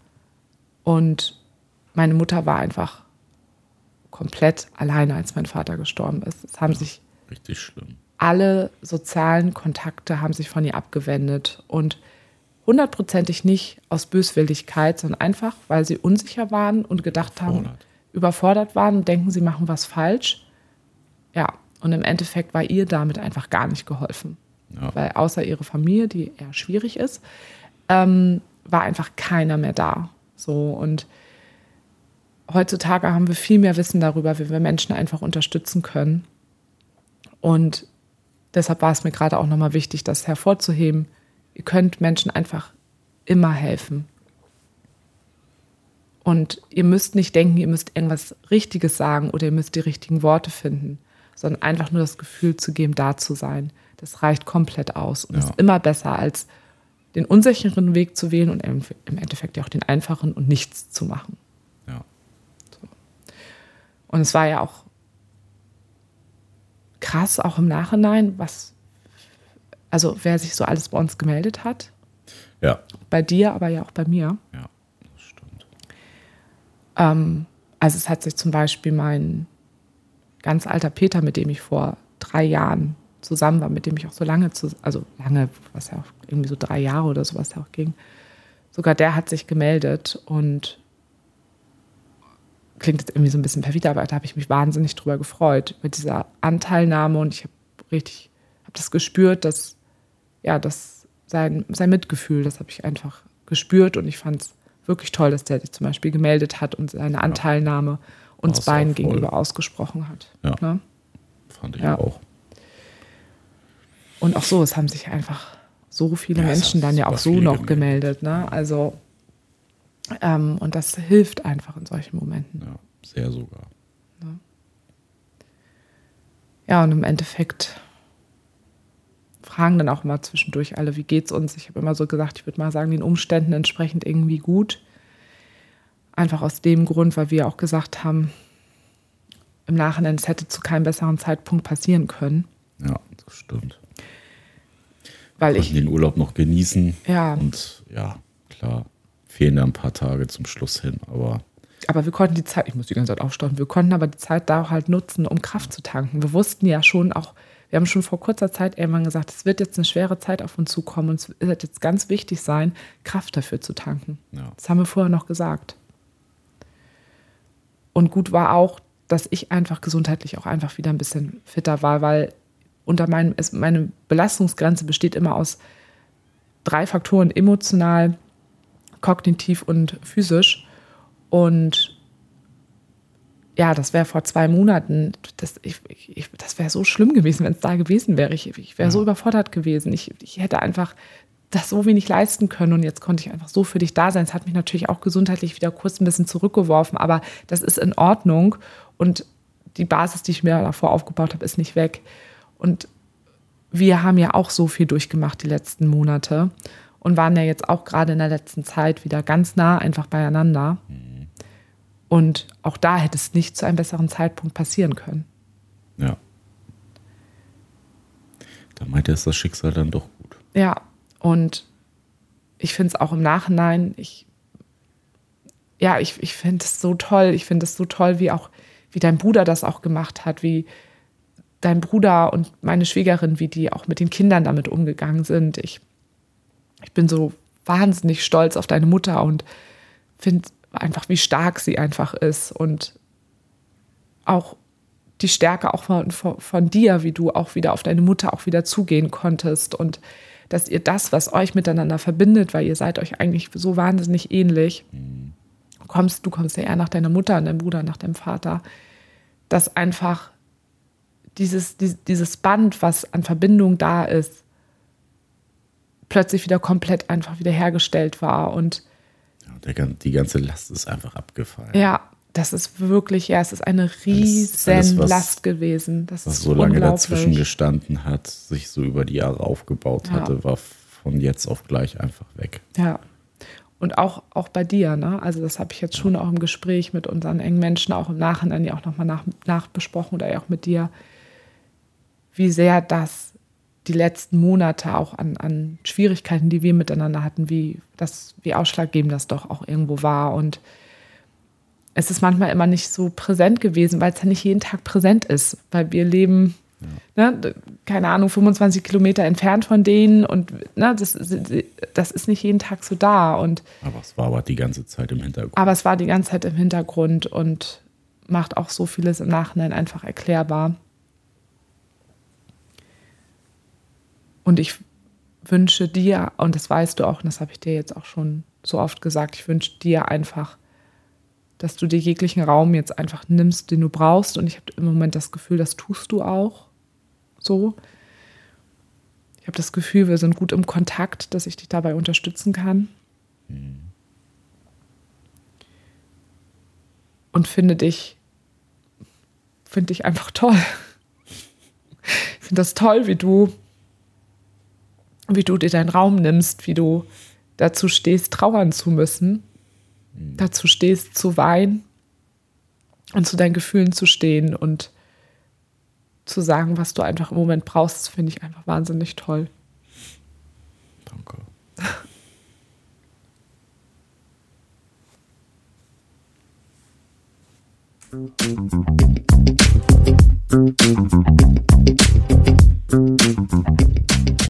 Und meine Mutter war einfach komplett alleine, als mein Vater gestorben ist. Es haben ja, sich richtig schlimm. Alle sozialen Kontakte haben sich von ihr abgewendet und hundertprozentig nicht aus Böswilligkeit, sondern einfach, weil sie unsicher waren und gedacht haben, überfordert waren und denken, sie machen was falsch. Ja, und im Endeffekt war ihr damit einfach gar nicht geholfen. Ja. Weil außer ihre Familie, die eher schwierig ist, ähm, war einfach keiner mehr da. So und heutzutage haben wir viel mehr Wissen darüber, wie wir Menschen einfach unterstützen können. Und deshalb war es mir gerade auch nochmal wichtig, das hervorzuheben. Ihr könnt Menschen einfach immer helfen. Und ihr müsst nicht denken, ihr müsst irgendwas Richtiges sagen oder ihr müsst die richtigen Worte finden, sondern einfach nur das Gefühl zu geben, da zu sein. Das reicht komplett aus und ja. ist immer besser, als den unsicheren Weg zu wählen und im Endeffekt ja auch den einfachen und nichts zu machen. Ja. So. Und es war ja auch krass, auch im Nachhinein, was, also wer sich so alles bei uns gemeldet hat. Ja. Bei dir, aber ja auch bei mir. Ja. Ähm, also es hat sich zum Beispiel mein ganz alter Peter, mit dem ich vor drei Jahren zusammen war, mit dem ich auch so lange, zu, also lange, was ja auch irgendwie so drei Jahre oder sowas ja auch ging, sogar der hat sich gemeldet und klingt jetzt irgendwie so ein bisschen perfide, aber da habe ich mich wahnsinnig drüber gefreut, mit dieser Anteilnahme und ich habe richtig, habe das gespürt, dass, ja, das sein, sein Mitgefühl, das habe ich einfach gespürt und ich fand es wirklich toll, dass der sich zum Beispiel gemeldet hat und seine Anteilnahme uns beiden gegenüber ausgesprochen hat. Ja. Ne? Fand ich ja. auch. Und auch so, es haben sich einfach so viele ja, Menschen dann ja auch so noch gemeldet. gemeldet ne? Also, ähm, und das hilft einfach in solchen Momenten. Ja, sehr sogar. Ja, ja und im Endeffekt fragen dann auch immer zwischendurch alle, wie geht's uns? Ich habe immer so gesagt, ich würde mal sagen, den Umständen entsprechend irgendwie gut. Einfach aus dem Grund, weil wir auch gesagt haben, im Nachhinein, es hätte zu keinem besseren Zeitpunkt passieren können. Ja, das stimmt. Weil ich den Urlaub noch genießen. Ja. Und ja, klar, fehlen da ein paar Tage zum Schluss hin, aber. Aber wir konnten die Zeit, ich muss die ganze Zeit aufstauen, wir konnten aber die Zeit da auch halt nutzen, um Kraft zu tanken. Wir wussten ja schon auch, wir haben schon vor kurzer Zeit irgendwann gesagt, es wird jetzt eine schwere Zeit auf uns zukommen und es wird jetzt ganz wichtig sein, Kraft dafür zu tanken. Ja. Das haben wir vorher noch gesagt. Und gut war auch, dass ich einfach gesundheitlich auch einfach wieder ein bisschen fitter war, weil unter meinem, es, meine Belastungsgrenze besteht immer aus drei Faktoren: emotional, kognitiv und physisch. Und ja, das wäre vor zwei Monaten, das, ich, ich, das wäre so schlimm gewesen, wenn es da gewesen wäre. Ich, ich wäre ja. so überfordert gewesen. Ich, ich hätte einfach das so wenig leisten können und jetzt konnte ich einfach so für dich da sein. Es hat mich natürlich auch gesundheitlich wieder kurz ein bisschen zurückgeworfen, aber das ist in Ordnung und die Basis, die ich mir davor aufgebaut habe, ist nicht weg. Und wir haben ja auch so viel durchgemacht die letzten Monate und waren ja jetzt auch gerade in der letzten Zeit wieder ganz nah einfach beieinander. Mhm. Und auch da hätte es nicht zu einem besseren Zeitpunkt passieren können. Ja. Da meinte es das Schicksal dann doch gut. Ja, und ich finde es auch im Nachhinein, ich, ja, ich, ich finde es so toll. Ich finde es so toll, wie auch, wie dein Bruder das auch gemacht hat, wie dein Bruder und meine Schwiegerin, wie die auch mit den Kindern damit umgegangen sind. Ich, ich bin so wahnsinnig stolz auf deine Mutter und finde einfach, wie stark sie einfach ist und auch die Stärke auch von, von, von, dir, wie du auch wieder auf deine Mutter auch wieder zugehen konntest und dass ihr das, was euch miteinander verbindet, weil ihr seid euch eigentlich so wahnsinnig ähnlich, kommst, du kommst ja eher nach deiner Mutter und deinem Bruder nach deinem Vater, dass einfach dieses, dieses Band, was an Verbindung da ist, plötzlich wieder komplett einfach wiederhergestellt war. Und ja, der, die ganze Last ist einfach abgefallen. Ja, das ist wirklich, ja, es ist eine riesen alles, was, Last gewesen. Das was so lange dazwischen gestanden hat, sich so über die Jahre aufgebaut ja. hatte, war von jetzt auf gleich einfach weg. Ja. Und auch, auch bei dir, ne? Also das habe ich jetzt schon auch im Gespräch mit unseren engen Menschen, auch im Nachhinein ja auch nochmal nach, nachbesprochen oder auch mit dir, wie sehr das die letzten Monate auch an, an Schwierigkeiten, die wir miteinander hatten, wie, das, wie ausschlaggebend das doch auch irgendwo war. Und es ist manchmal immer nicht so präsent gewesen, weil es ja nicht jeden Tag präsent ist, weil wir leben Ne, keine Ahnung, 25 Kilometer entfernt von denen und ne, das, das ist nicht jeden Tag so da. Und, aber es war aber die ganze Zeit im Hintergrund. Aber es war die ganze Zeit im Hintergrund und macht auch so vieles im Nachhinein einfach erklärbar. Und ich wünsche dir, und das weißt du auch, und das habe ich dir jetzt auch schon so oft gesagt, ich wünsche dir einfach, dass du dir jeglichen Raum jetzt einfach nimmst, den du brauchst. Und ich habe im Moment das Gefühl, das tust du auch so. Ich habe das Gefühl, wir sind gut im Kontakt, dass ich dich dabei unterstützen kann. Mhm. Und finde dich, finde dich einfach toll. Ich finde das toll, wie du, wie du dir deinen Raum nimmst, wie du dazu stehst, trauern zu müssen, mhm. dazu stehst, zu weinen und zu deinen Gefühlen zu stehen und zu sagen, was du einfach im Moment brauchst, finde ich einfach wahnsinnig toll. Danke.